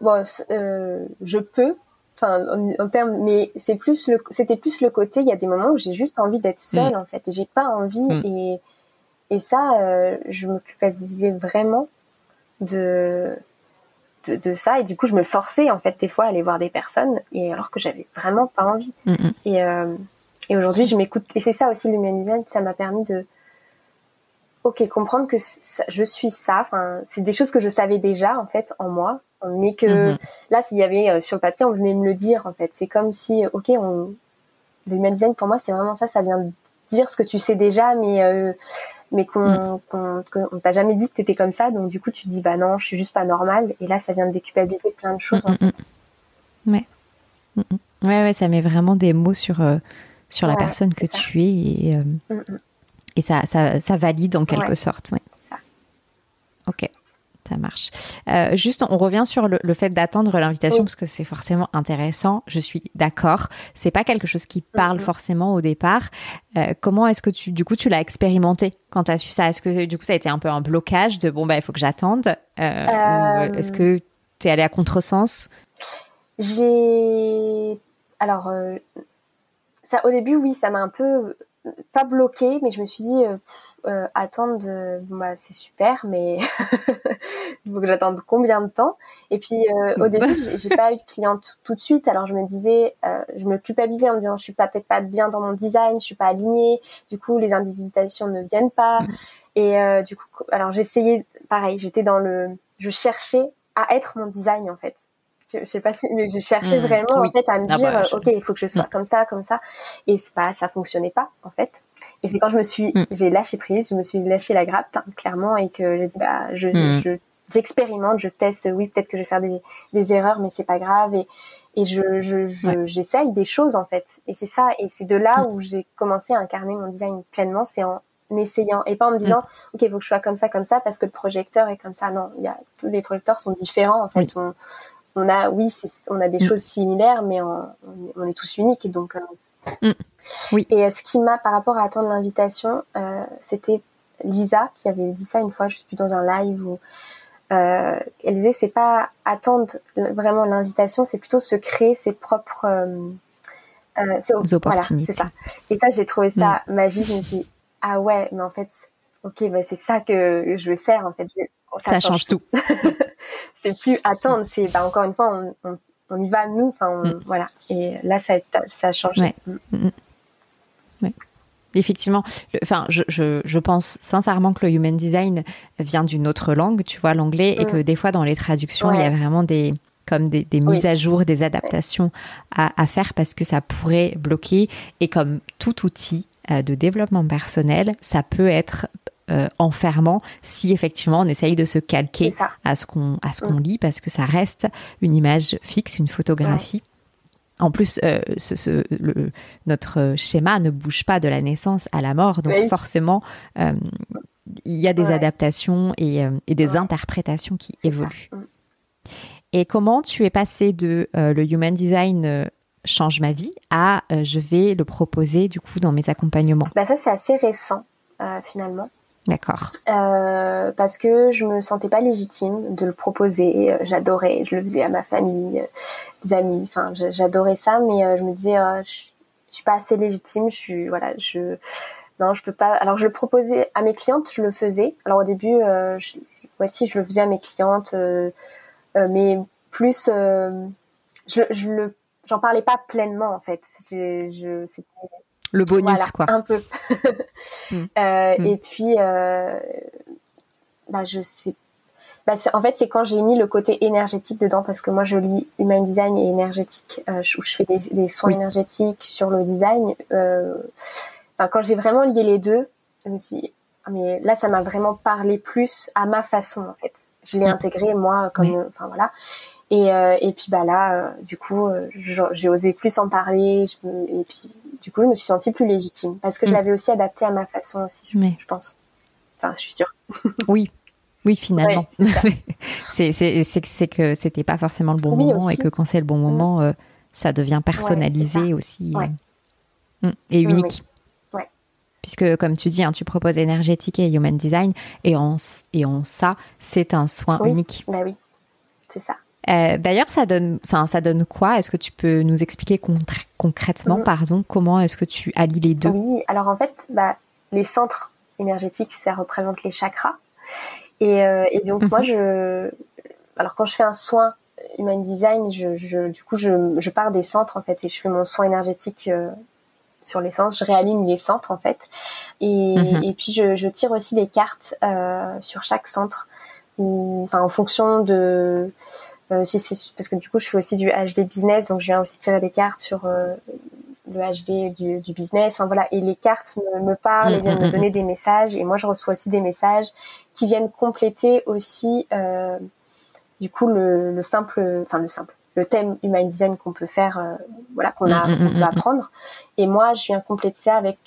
Bon, je peux. Enfin, en, termes, mais c'est plus le, c'était plus le côté. Il y a des moments où j'ai juste envie d'être seule, en fait. J'ai pas envie et et ça, euh, je me culpabilisais vraiment de, de, de, ça. Et du coup, je me forçais, en fait, des fois, à aller voir des personnes, et alors que j'avais vraiment pas envie. Mm, mm. Et, euh, et aujourd'hui, je m'écoute. Et c'est ça aussi, l'humanisme, ça m'a permis de, ok, comprendre que je suis ça. Enfin, c'est des choses que je savais déjà, en fait, en moi. Mais que mm-hmm. là, s'il y avait euh, sur le papier, on venait me le dire, en fait. C'est comme si, ok, on, le human design, pour moi, c'est vraiment ça. Ça vient dire ce que tu sais déjà, mais euh, mais qu'on mm. qu'on t'a jamais dit que t'étais comme ça, donc du coup tu dis bah non, je suis juste pas normale, et là ça vient de déculpabiliser plein de choses. Mm, mm, ouais. ouais, ouais, ça met vraiment des mots sur euh, sur la personne que tu es et euh, et ça, ça, ça valide en quelque sorte. Ouais. Ça. Ok ça marche. Euh, juste, on revient sur le, fait d'attendre l'invitation parce que c'est forcément intéressant. Je suis d'accord. C'est pas quelque chose qui parle forcément au départ. Euh, comment est-ce que tu, du coup, tu l'as expérimenté quand tu as su ça? Est-ce que du coup, ça a été un peu un blocage de bon, bah, il faut que j'attende euh, Est-ce que tu es allé à contresens? J'ai. Alors, ça, au début, oui, ça m'a un peu pas bloqué, mais je me suis dit euh, attendre, bah, c'est super, mais il faut que j'attende combien de temps? Et puis euh, au début, j'ai pas eu de cliente tout de suite, alors je me disais, euh, je me culpabilisais en me disant, je suis pas peut-être pas bien dans mon design, je suis pas alignée, du coup les invitations ne viennent pas. Mm. Et euh, du coup, alors j'essayais, pareil, j'étais dans le, je cherchais à être mon design en fait je, sais pas si, mais je cherchais mm. vraiment en fait à me ah dire, bah, ok, il faut que je sois mm. comme ça, comme ça, et c'est pas, ça fonctionnait pas en fait. Et c'est quand je me suis, mm. j'ai lâché prise, je me suis lâché la grappe, hein, clairement, et que j'ai dit, bah, je, je, j'expérimente, je teste, oui, peut-être que je vais faire des, des erreurs, mais c'est pas grave, et, et je, je, j'essaye des choses, en fait. Et c'est ça, et c'est de là où j'ai commencé à incarner mon design pleinement, c'est en essayant, et pas en me disant, ok, il faut que je sois comme ça, comme ça, parce que le projecteur est comme ça. Non, il y a, tous les projecteurs sont différents, en fait. On, on a, oui, on a des choses similaires, mais on, on, est tous uniques, et donc, euh, oui. Et euh, ce qui m'a, par rapport à attendre l'invitation, euh, c'était Lisa qui avait dit ça une fois, je suis dans un live où euh, elle disait c'est pas attendre vraiment l'invitation, c'est plutôt se créer ses propres opportunités. c'est ça. Et ça, j'ai trouvé ça mm. magique. Je me suis dit, ah ouais, mais en fait, ok, bah c'est ça que je vais faire en fait. ça, change, tout. c'est plus attendre, c'est bah, encore une fois, on, on, y va nous, enfin mm. voilà. Et là, ça, ça a changé. Mm. Effectivement, enfin, je, je, pense sincèrement que le human design vient d'une autre langue, tu vois, l'anglais, et que mm. des fois dans les traductions, il y a vraiment des comme des, mises à jour, des adaptations à, faire parce que ça pourrait bloquer. Et comme tout outil euh, de développement personnel, ça peut être euh, enfermant si effectivement on essaye de se calquer à ce qu'on à ce qu'on mm. lit parce que ça reste une image fixe, une photographie. En plus, euh, ce, le, notre schéma ne bouge pas de la naissance à la mort, donc forcément, euh, il y a des adaptations et, et des interprétations qui évoluent. Mm. Et comment tu es passé de le human design change ma vie à je vais le proposer du coup dans mes accompagnements? Bah Ça, c'est assez récent finalement. D'accord. Euh, parce que je me sentais pas légitime de le proposer. J'adorais, je le faisais à ma famille, des amis. Enfin, j'adorais ça, mais euh, je me disais, euh, je, suis pas assez légitime. Je suis, voilà, je, non, je peux pas. Alors, je le proposais à mes clientes, je le faisais. Alors au début, je, je le faisais à mes clientes, mais plus, je, je le, j'en parlais pas pleinement en fait. Je, je c'était le bonus quoi un peu mm. Euh, mm. et puis euh, bah, je sais bah, en fait, c'est quand j'ai mis le côté énergétique dedans, parce que moi, je lis human design et énergétique, euh, je, je, fais des, des soins énergétiques sur le design. Euh, enfin, quand j'ai vraiment lié les deux, je me suis dit, ah, mais là, ça m'a vraiment parlé plus à ma façon, en fait. Je l'ai mm. intégré, moi, comme, enfin, voilà. Et, euh, et puis, bah là, euh, du coup, euh, j'ai osé plus en parler, je, et puis, du coup, je me suis sentie plus légitime, parce que je mm. l'avais aussi adapté à ma façon aussi, je, je pense. Enfin, je suis sûre. oui, oui, finalement. c'est c'est que c'était pas forcément le bon moment et que quand c'est le bon mm. moment, euh, ça devient personnalisé aussi mm, et unique. Puisque, comme tu dis, hein, tu proposes énergétique et human design et en, et en ça, c'est un soin unique. Bah oui, c'est ça. Euh, d'ailleurs, ça donne, enfin, ça donne quoi? Est-ce que tu peux nous expliquer concrètement, mm. pardon, comment est-ce que tu allies les deux? Oui, alors en fait, bah, les centres énergétiques, ça représente les chakras. Et, euh, et donc moi, mhm. je, alors quand je fais un soin human design, je, je du coup, je, je, pars des centres en fait et je fais mon soin énergétique euh, sur les centres. Je réaligne les centres en fait. Et, mhm. et puis je, je, tire aussi des cartes sur chaque centre, enfin en fonction de euh, si c'est parce que du coup je fais aussi du HD business, donc je viens aussi tirer des cartes sur euh, le HD du, du, business. Enfin voilà, et les cartes me, me parlent et viennent me mm, mm, donner mm. des messages. Et moi, je reçois aussi des messages qui viennent compléter aussi, euh, du coup, le, le, simple, enfin le simple, le thème human design qu'on peut faire, euh, voilà, qu'on a, qu'on peut apprendre. Et moi, je viens compléter ça avec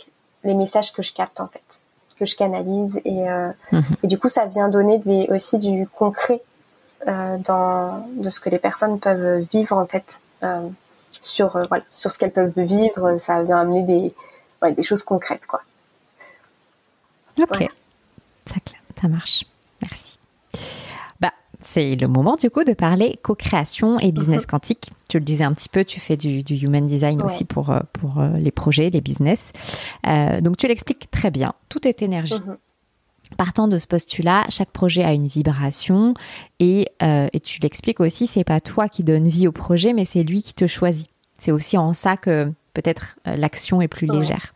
les messages que je capte en fait, que je canalise. Et, euh, et du coup, ça vient donner des, aussi du concret dans de ce que les personnes peuvent vivre en fait. Euh, sur euh, voilà, sur ce qu'elles peuvent vivre. Ça vient amener des des choses concrètes quoi. Ok, ça, ça marche. Merci. Bah, c'est le moment du coup de parler co-création et business mhm. quantique. Tu le disais un petit peu, tu fais du, du human design aussi pour, euh, pour euh, les projets, les business. donc tu l'expliques très bien. Tout est énergie. Mhm. Partant de ce postulat, chaque projet a une vibration et, et tu l'expliques aussi, c'est pas toi qui donne vie au projet, mais c'est lui qui te choisit. C'est aussi en ça que peut-être euh, l'action est plus légère.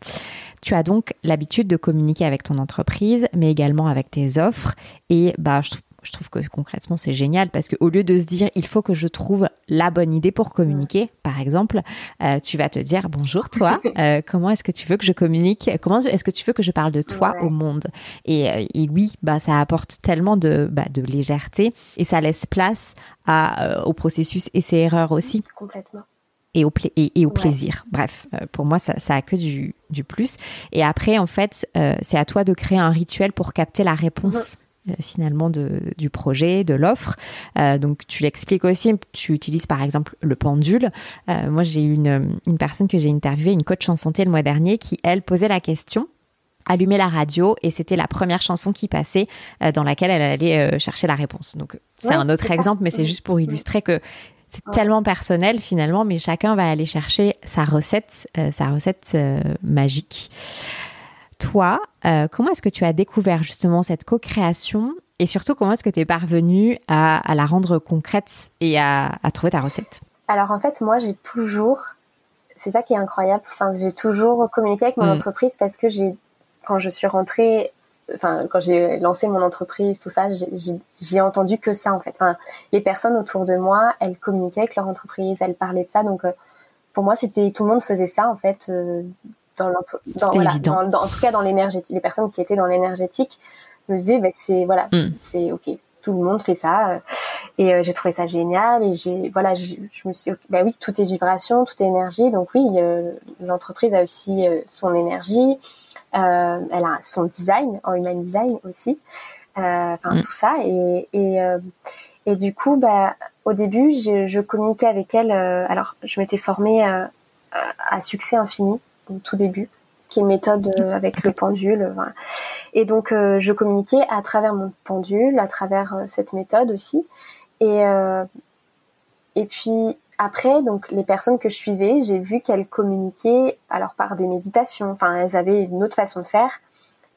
Tu as donc l'habitude de communiquer avec ton entreprise, mais également avec tes offres. Et bah, je, trouve que concrètement, c'est génial parce qu'au lieu de se dire, il faut que je trouve la bonne idée pour communiquer, par exemple, euh, tu vas te dire, bonjour toi, euh, comment est-ce que tu veux que je communique Comment est-ce que tu veux que je parle de toi au monde? Et, oui, bah, ça apporte tellement de, bah, de légèreté et ça laisse place à, au processus et ses erreurs aussi. Complètement et au, et, au plaisir. Bref, euh, pour moi, ça, ça a que du, du plus. Et après, en fait, euh, c'est à toi de créer un rituel pour capter la réponse. Euh, finalement de, du projet, de l'offre. donc tu l'expliques aussi, tu utilises par exemple le pendule. moi j'ai eu une, une personne que j'ai interviewée, une coach en santé le mois dernier, qui elle posait la question allumer la radio et c'était la première chanson qui passait dans laquelle elle allait chercher la réponse. Donc c'est un autre exemple, mais c'est juste pour illustrer que c'est tellement personnel finalement, mais chacun va aller chercher sa recette, euh, sa recette euh, magique. Toi, euh, comment est-ce que tu as découvert justement cette co-création et surtout comment est-ce que tu es parvenue à, la rendre concrète et à, trouver ta recette? Alors en fait, moi j'ai toujours, c'est ça qui est incroyable, enfin, j'ai toujours communiqué avec mon mm. entreprise parce que j'ai, quand je suis rentrée enfin quand j'ai lancé mon entreprise tout ça j'ai entendu que ça en fait. Enfin, les personnes autour de moi elles communiquaient avec leur entreprise elles parlaient de ça. Donc euh, pour moi c'était tout le monde faisait ça en fait euh, dans, dans, voilà, dans, en tout cas dans l'énergétique les personnes qui étaient dans l'énergétique me disaient bah, c'est voilà hmm. c'est ok tout le monde fait ça euh, et j'ai trouvé ça génial et j'ai voilà je, me suis bah oui tout est vibration tout est énergie donc oui l'entreprise a aussi son énergie euh, elle a son design en human design aussi. Euh, enfin mm. tout ça et et, euh, et du coup bah au début je, je communiquais avec elle. alors je m'étais formée à succès infini au tout début qui est une méthode avec le pendule. Voilà. Et donc, je communiquais à travers mon pendule, à travers cette méthode aussi. Et, et puis, après, donc les personnes que je suivais, j'ai vu qu'elles communiquaient alors par des méditations. Enfin, elles avaient une autre façon de faire.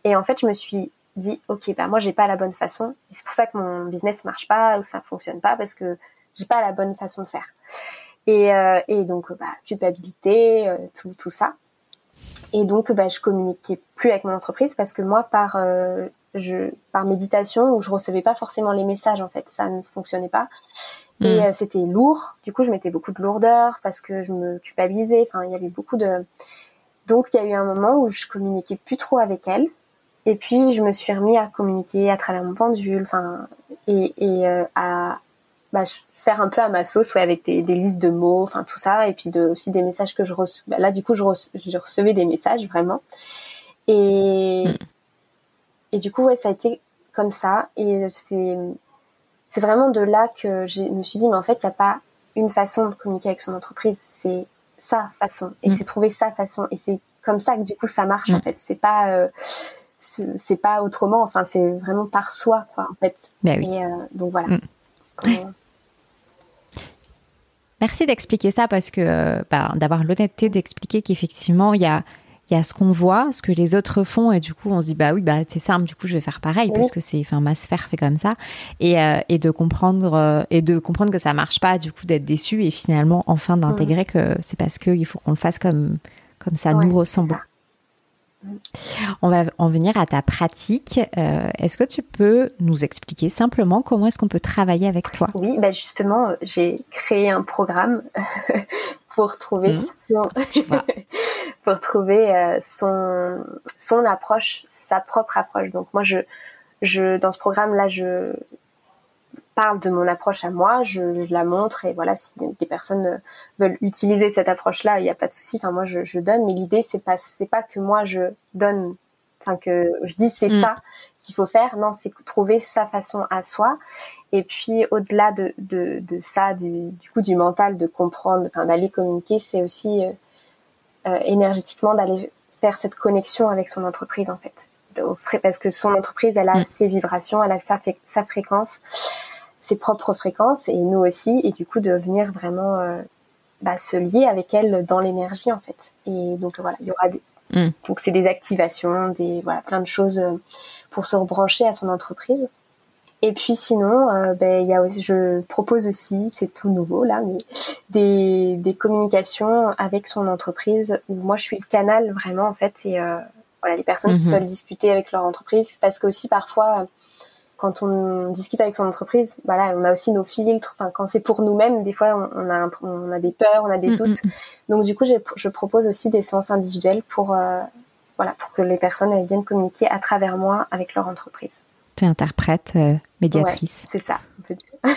Et en fait, je me suis dit, ok, bah moi j'ai pas la bonne façon. Et c'est pour ça que mon business marche pas ou ça fonctionne pas parce que j'ai pas la bonne façon de faire. Et, euh, et donc, bah, culpabilité, euh, tout, tout ça. Et donc, bah, je communiquais plus avec mon entreprise parce que moi, par euh, je, par méditation où je recevais pas forcément les messages en fait, ça ne fonctionnait pas. Et mm. euh, c'était lourd. Du coup, je mettais beaucoup de lourdeur parce que je me culpabilisais. Enfin, il y avait beaucoup de. Donc, il y a eu un moment où je communiquais plus trop avec elle. Et puis, je me suis remis à communiquer à travers mon pendule. Enfin, et, et euh, à bah, faire un peu à ma sauce, ouais, avec des, des, listes de mots, enfin tout ça, et puis de, aussi des messages que je reçois. Bah, là, du coup, je, je, recevais des messages vraiment. Et mm. et du coup, ouais, ça a été comme ça. Et c'est c'est vraiment de là que je me suis dit, mais en fait, il n'y a pas une façon de communiquer avec son entreprise, c'est sa façon. Et mm. c'est trouver sa façon. Et c'est comme ça que du coup, ça marche, en mm. fait. C'est pas, euh, c'est pas autrement. Enfin, c'est vraiment par soi, quoi, en fait. Ben oui. Et, euh, donc voilà. Merci d'expliquer ça parce que euh, bah, d'avoir l'honnêteté d'expliquer qu'effectivement il y a il y a ce qu'on voit, ce que les autres font, et du coup, on se dit, bah oui, bah c'est simple, du coup, je vais faire pareil, parce que c'est, enfin, ma sphère fait comme ça, et, euh, et de comprendre, euh, et de comprendre que ça marche pas, du coup, d'être déçu, et finalement, enfin, d'intégrer que c'est parce qu'il faut qu'on le fasse comme, comme ça nous ressemble. On va en venir à ta pratique. Euh, est-ce que tu peux nous expliquer simplement comment est-ce qu'on peut travailler avec toi? Oui, bah justement, j'ai créé un programme pour trouver mmh. son, pour trouver euh, son son approche, sa propre approche. Donc moi, je je dans ce programme là, je parle de mon approche à moi, je, je, la montre et voilà, si des personnes veulent utiliser cette approche-là, il n'y a pas de souci. Enfin, moi, je, je donne, mais l'idée c'est pas c'est pas que moi je donne, enfin que je dis c'est mm. ça qu'il faut faire. Non, c'est trouver sa façon à soi. Et puis au-delà de, de, de ça, du, du, coup du mental, de comprendre, enfin d'aller communiquer, c'est aussi euh, euh, énergétiquement d'aller faire cette connexion avec son entreprise en fait parce que son entreprise, elle a mm. ses vibrations, elle a sa, sa fréquence ses propres fréquences et nous aussi et du coup de venir vraiment euh, bah, se lier avec elle dans l'énergie en fait et donc voilà il y aura des mm. donc c'est des activations des voilà plein de choses euh, pour se rebrancher à son entreprise et puis sinon euh, ben il y a aussi je propose aussi c'est tout nouveau là mais des, des communications avec son entreprise où moi je suis le canal vraiment en fait et voilà les personnes qui mm-hmm. veulent discuter avec leur entreprise parce que aussi parfois quand on discute avec son entreprise, voilà, on a aussi nos filtres. Enfin, quand c'est pour nous-mêmes, des fois, on, a, on a des peurs, on a des mm, doutes. Mm, mm. Donc, du coup, je propose aussi des séances individuelles pour, euh, voilà, pour que les personnes elles viennent communiquer à travers moi avec leur entreprise. Tu es interprète, euh, médiatrice. c'est ça,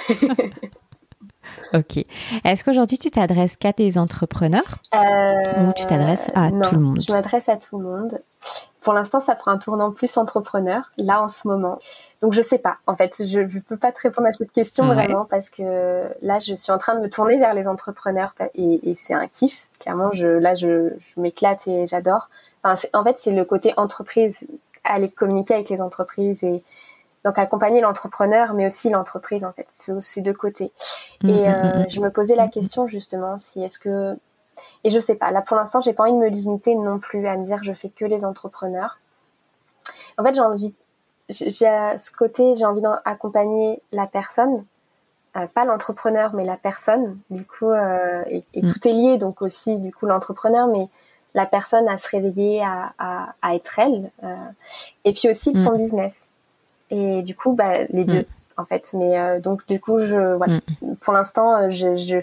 ok. Est-ce qu'aujourd'hui, tu t'adresses qu'à des entrepreneurs? Euh, ou tu t'adresses à tout le monde? Je m'adresse à tout le monde. Pour l'instant, ça prend un tournant plus entrepreneur, là en ce moment. Donc je sais pas. En fait, je ne peux pas te répondre à cette question vraiment parce que là, je suis en train de me tourner vers les entrepreneurs et, c'est un kiff. Clairement, je, là, je, m'éclate et j'adore. Enfin, en fait, c'est le côté entreprise, aller communiquer avec les entreprises et donc accompagner l'entrepreneur, mais aussi l'entreprise en fait. C'est ces deux côtés. Et mmh, euh, je me posais la question justement si est-ce que et je sais pas. Là, pour l'instant, j'ai pas envie de me limiter non plus à me dire je fais que les entrepreneurs. En fait, j'ai envie, j'ai ce côté, j'ai envie d'accompagner la personne, euh, pas l'entrepreneur, mais la personne. Du coup, euh, et, mm. tout est lié, donc aussi du coup l'entrepreneur, mais la personne à se réveiller, à, à, à être elle, euh, et puis aussi mm. son business. Et du coup, bah, les deux, mm. en fait. Mais euh, donc du coup, je, voilà. Pour l'instant, je, je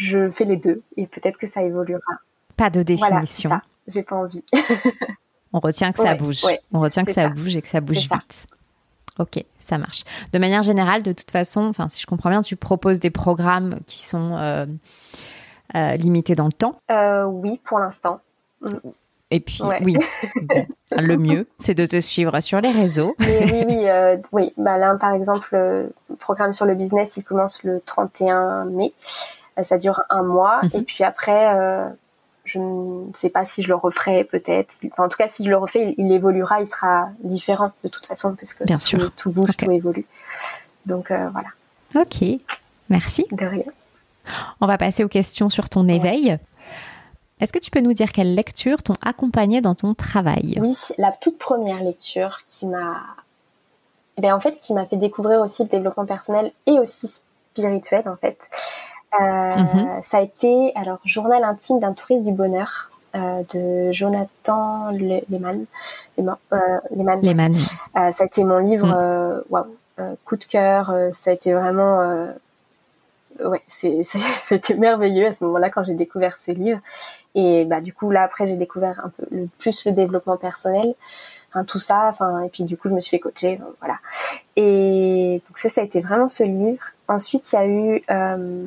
je fais les deux et peut-être que ça évoluera. Pas de définition. Voilà, J'ai pas envie. On retient que ça bouge. On retient que ça, bouge et que ça bouge vite. Ok, ça marche. De manière générale, de toute façon, enfin, si je comprends bien, tu proposes des programmes qui sont euh, euh, limités dans le temps. Euh, oui, pour l'instant. Et puis, oui, le mieux, c'est de te suivre sur les réseaux. oui, oui, oui. Bah, là, par exemple, le programme sur le business, il commence le 31 mai. Euh, ça dure un mois mhm. et puis après euh, je ne sais pas si je le referai peut-être. en tout cas, si je le refais, il, évoluera, il sera différent de toute façon, puisque Bien tout, sûr. tout bouge, tout évolue. Donc euh, voilà. Ok, merci. De rien. On va passer aux questions sur ton éveil. Est-ce que tu peux nous dire quelles lectures t'ont accompagné dans ton travail? Oui, la toute première lecture qui m'a, eh en fait, qui m'a fait découvrir aussi le développement personnel et aussi spirituel en fait. Euh, mhm. Ça a été alors journal intime d'un touriste du bonheur de Jonathan Lehman. Lehman, Lehman. Lehman. ça a été mon livre, mm. wow, coup de cœur. ça a été vraiment ouais, c'était merveilleux à ce moment-là quand j'ai découvert ce livre. Et bah du coup là après j'ai découvert un peu le, plus le développement personnel, enfin tout ça, enfin et puis du coup je me suis fait coacher, voilà. Et donc ça ça a été vraiment ce livre. Ensuite il y a eu euh,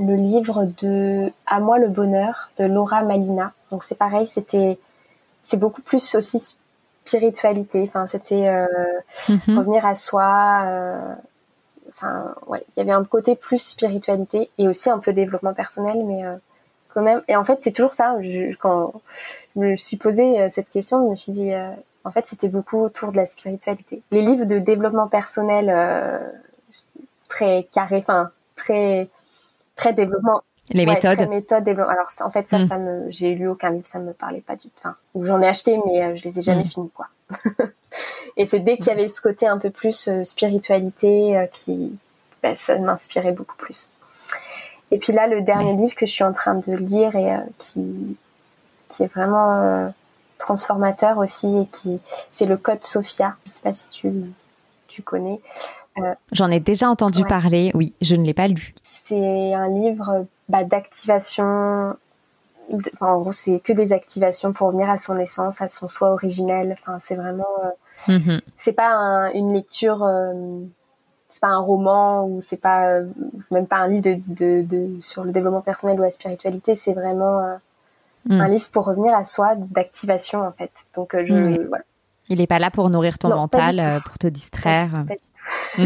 le livre de À moi le bonheur de Laura Malina. Donc c'est pareil, c'était c'est beaucoup plus aussi spiritualité. Enfin c'était euh, mm-hmm. revenir à soi. Euh, enfin ouais, il y avait un côté plus spiritualité et aussi un peu développement personnel, mais euh, quand même. Et en fait, c'est toujours ça. quand je me suis posé cette question, je me suis dit, en fait, c'était beaucoup autour de la spiritualité. Les livres de développement personnel très carré, enfin très très développement. Les méthodes. Très méthode développement. Alors en fait, ça, mm. ça me, j'ai lu aucun livre, ça me parlait pas du tout. Enfin, ou j'en ai acheté, mais je les ai jamais mm. finis, quoi. Et c'est dès qu'il y avait ce côté un peu plus euh, spiritualité euh, qui, bah, ça m'inspirait beaucoup plus. Et puis là, le dernier livre que je suis en train de lire et euh, qui, qui est vraiment transformateur aussi et qui, c'est le Code Sophia. Je sais pas si tu, tu connais. J'en ai déjà entendu parler, oui, je ne l'ai pas lu. C'est un livre bah, d'activation en gros, c'est que des activations pour revenir à son essence, à son soi originel. Enfin, c'est vraiment, euh, mm-hmm. c'est pas une lecture, euh, c'est pas un roman ou c'est pas euh, même pas un livre de, de, sur le développement personnel ou la spiritualité. C'est vraiment mm. un livre pour revenir à soi, d'activation en fait. Donc, je, voilà. Il n'est pas là pour nourrir ton mental, pour te distraire. Pas du tout.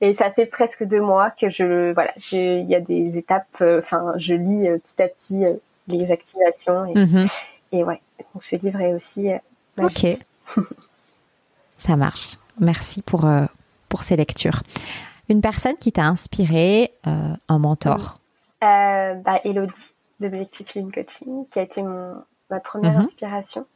Et ça fait presque deux mois que je, voilà, il y a des étapes. Euh, enfin, je lis euh, petit à petit euh, les activations et, et ouais. Donc ce livre est aussi. ok. ça marche. Merci pour pour ces lectures. Une personne qui t'a inspiré, un mentor? bah, Elodie d'Objectif Lune Coaching, qui a été mon, ma première mhm. inspiration.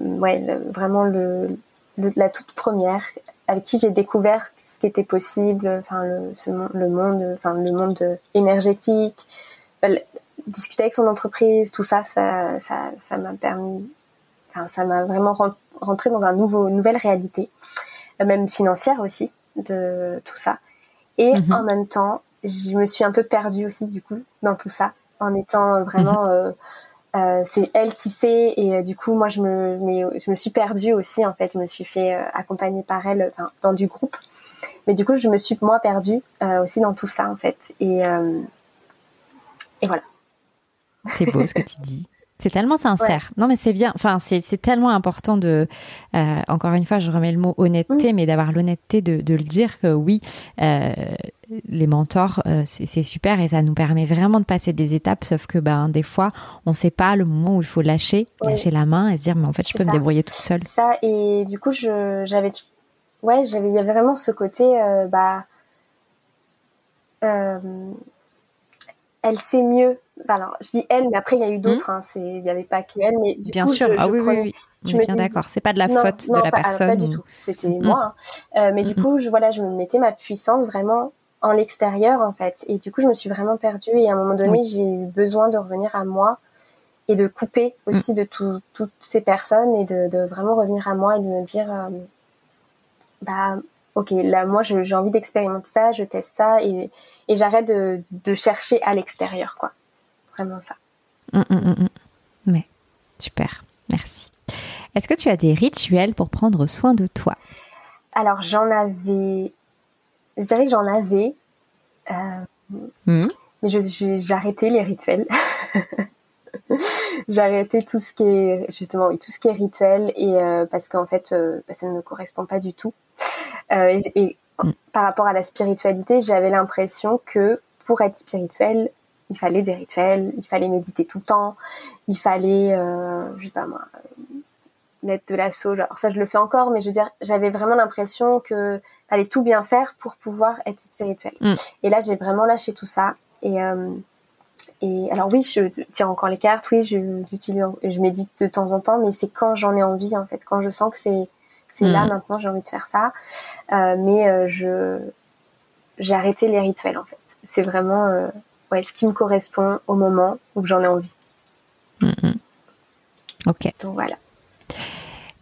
Ouais, vraiment le, la toute première, avec qui j'ai découvert ce qui était possible, enfin le, le monde, enfin le monde énergétique, euh, discuter avec son entreprise, tout ça, ça, ça, ça m'a permis, enfin ça m'a vraiment rentré dans un nouveau, une nouvelle réalité, euh, même financière aussi de tout ça. Et mhm. en même temps, je me suis un peu perdue aussi du coup dans tout ça, en étant vraiment mhm. euh, euh, c'est elle qui sait et euh, du coup moi je me mais je me suis perdue aussi en fait. Je me suis fait euh, accompagner par elle dans du groupe. Mais du coup je me suis moi perdue aussi dans tout ça en fait. Et et voilà. C'est beau ce que tu dis c'est tellement sincère. Non, mais c'est bien. Enfin, c'est tellement important de. encore une fois, je remets le mot honnêteté, mais d'avoir l'honnêteté de, de, le dire que oui, les mentors, euh, c'est super et ça nous permet vraiment de passer des étapes. Sauf que ben des fois, on ne sait pas le moment où il faut lâcher, lâcher la main et se dire mais en fait je peux me débrouiller toute seule. Ça et du coup j'avais ouais j'avais il y avait vraiment ce côté euh, bah euh, elle sait mieux. Alors je dis elle mais après il y a eu mmh. d'autres. Hein, il n'y avait pas que elle mais bien sûr ah oui, oui, oui. Je me bien d'accord. C'est pas de la faute de la personne. pas du tout. C'était mmh. moi. Hein. mais du coup, je, voilà, je me mettais ma puissance vraiment en l'extérieur en fait. Et du coup, je me suis vraiment perdue et à un moment donné, j'ai eu besoin de revenir à moi et de couper aussi de toutes ces personnes et de, vraiment revenir à moi et de me dire, euh, bah ok, là moi j'ai envie d'expérimenter ça, je teste ça et, et j'arrête de, de, chercher à l'extérieur quoi. Vraiment ça. Mm, mm, Mais super, merci. Est-ce que tu as des rituels pour prendre soin de toi? Alors j'en avais je dirais que j'en avais, euh, hmm. mais j'ai arrêté les rituels. j'ai arrêté tout ce qui est justement oui, tout ce qui est rituel et euh, parce qu'en fait euh, bah, ça ne me correspond pas du tout. et, hmm. par rapport à la spiritualité, j'avais l'impression que pour être spirituel, il fallait des rituels, il fallait méditer tout le temps, il fallait, je sais pas moi, mettre de la sauge. Alors ça, je le fais encore, mais je veux dire, j'avais vraiment l'impression que fallait tout bien faire pour pouvoir être spirituel. Mm. Et là, j'ai vraiment lâché tout ça. Et, euh, et alors oui, je tire encore les cartes, oui, je médite de temps en temps, mais c'est quand j'en ai envie en fait, quand je sens que c'est c'est là mm. maintenant, j'ai envie de faire ça. Euh, mais euh, je j'ai arrêté les rituels en fait. C'est vraiment euh, ouais ce qui me correspond au moment où j'en ai envie. Mm, ok. Donc voilà.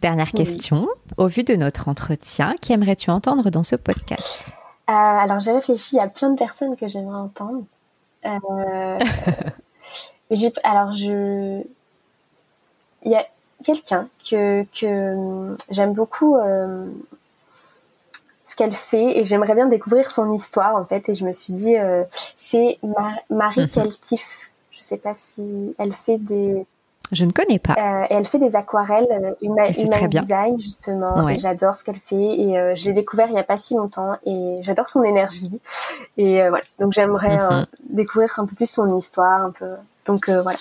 Dernière question. Au vu de notre entretien, qui aimerais-tu entendre dans ce podcast? Euh, Alors j'ai réfléchi à plein de personnes que j'aimerais entendre. Euh, alors je, il y a quelqu'un que, que j'aime beaucoup euh, qu'elle fait et j'aimerais bien découvrir son histoire en fait et je me suis dit c'est Marie mm qu'elle kiffe. Je sais pas si elle fait des je ne connais pas. Euh, et elle fait des aquarelles euh, humain, design justement. J'adore ce qu'elle fait. Et euh, je l'ai découvert il y a pas si longtemps. Et j'adore son énergie. Et euh, voilà. Donc j'aimerais mhm. découvrir un peu plus son histoire, un peu. Donc voilà.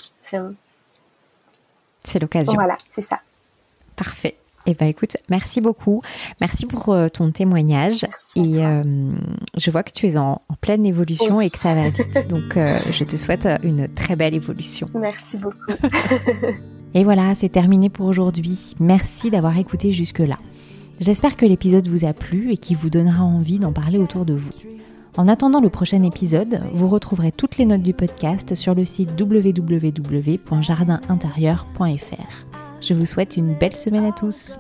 C'est l'occasion. Voilà, c'est ça. Parfait. Eh ben écoute, merci beaucoup. Merci pour euh, ton témoignage. et euh, je vois que tu es en, pleine évolution et que ça va vite. Donc euh, je te souhaite une très belle évolution. Merci beaucoup. et voilà, c'est terminé pour aujourd'hui. Merci d'avoir écouté jusque-là. J'espère que l'épisode vous a plu et qu'il vous donnera envie d'en parler autour de vous. En attendant le prochain épisode, vous retrouverez toutes les notes du podcast sur le site www.jardinintérieur.fr. Je vous souhaite une belle semaine à tous.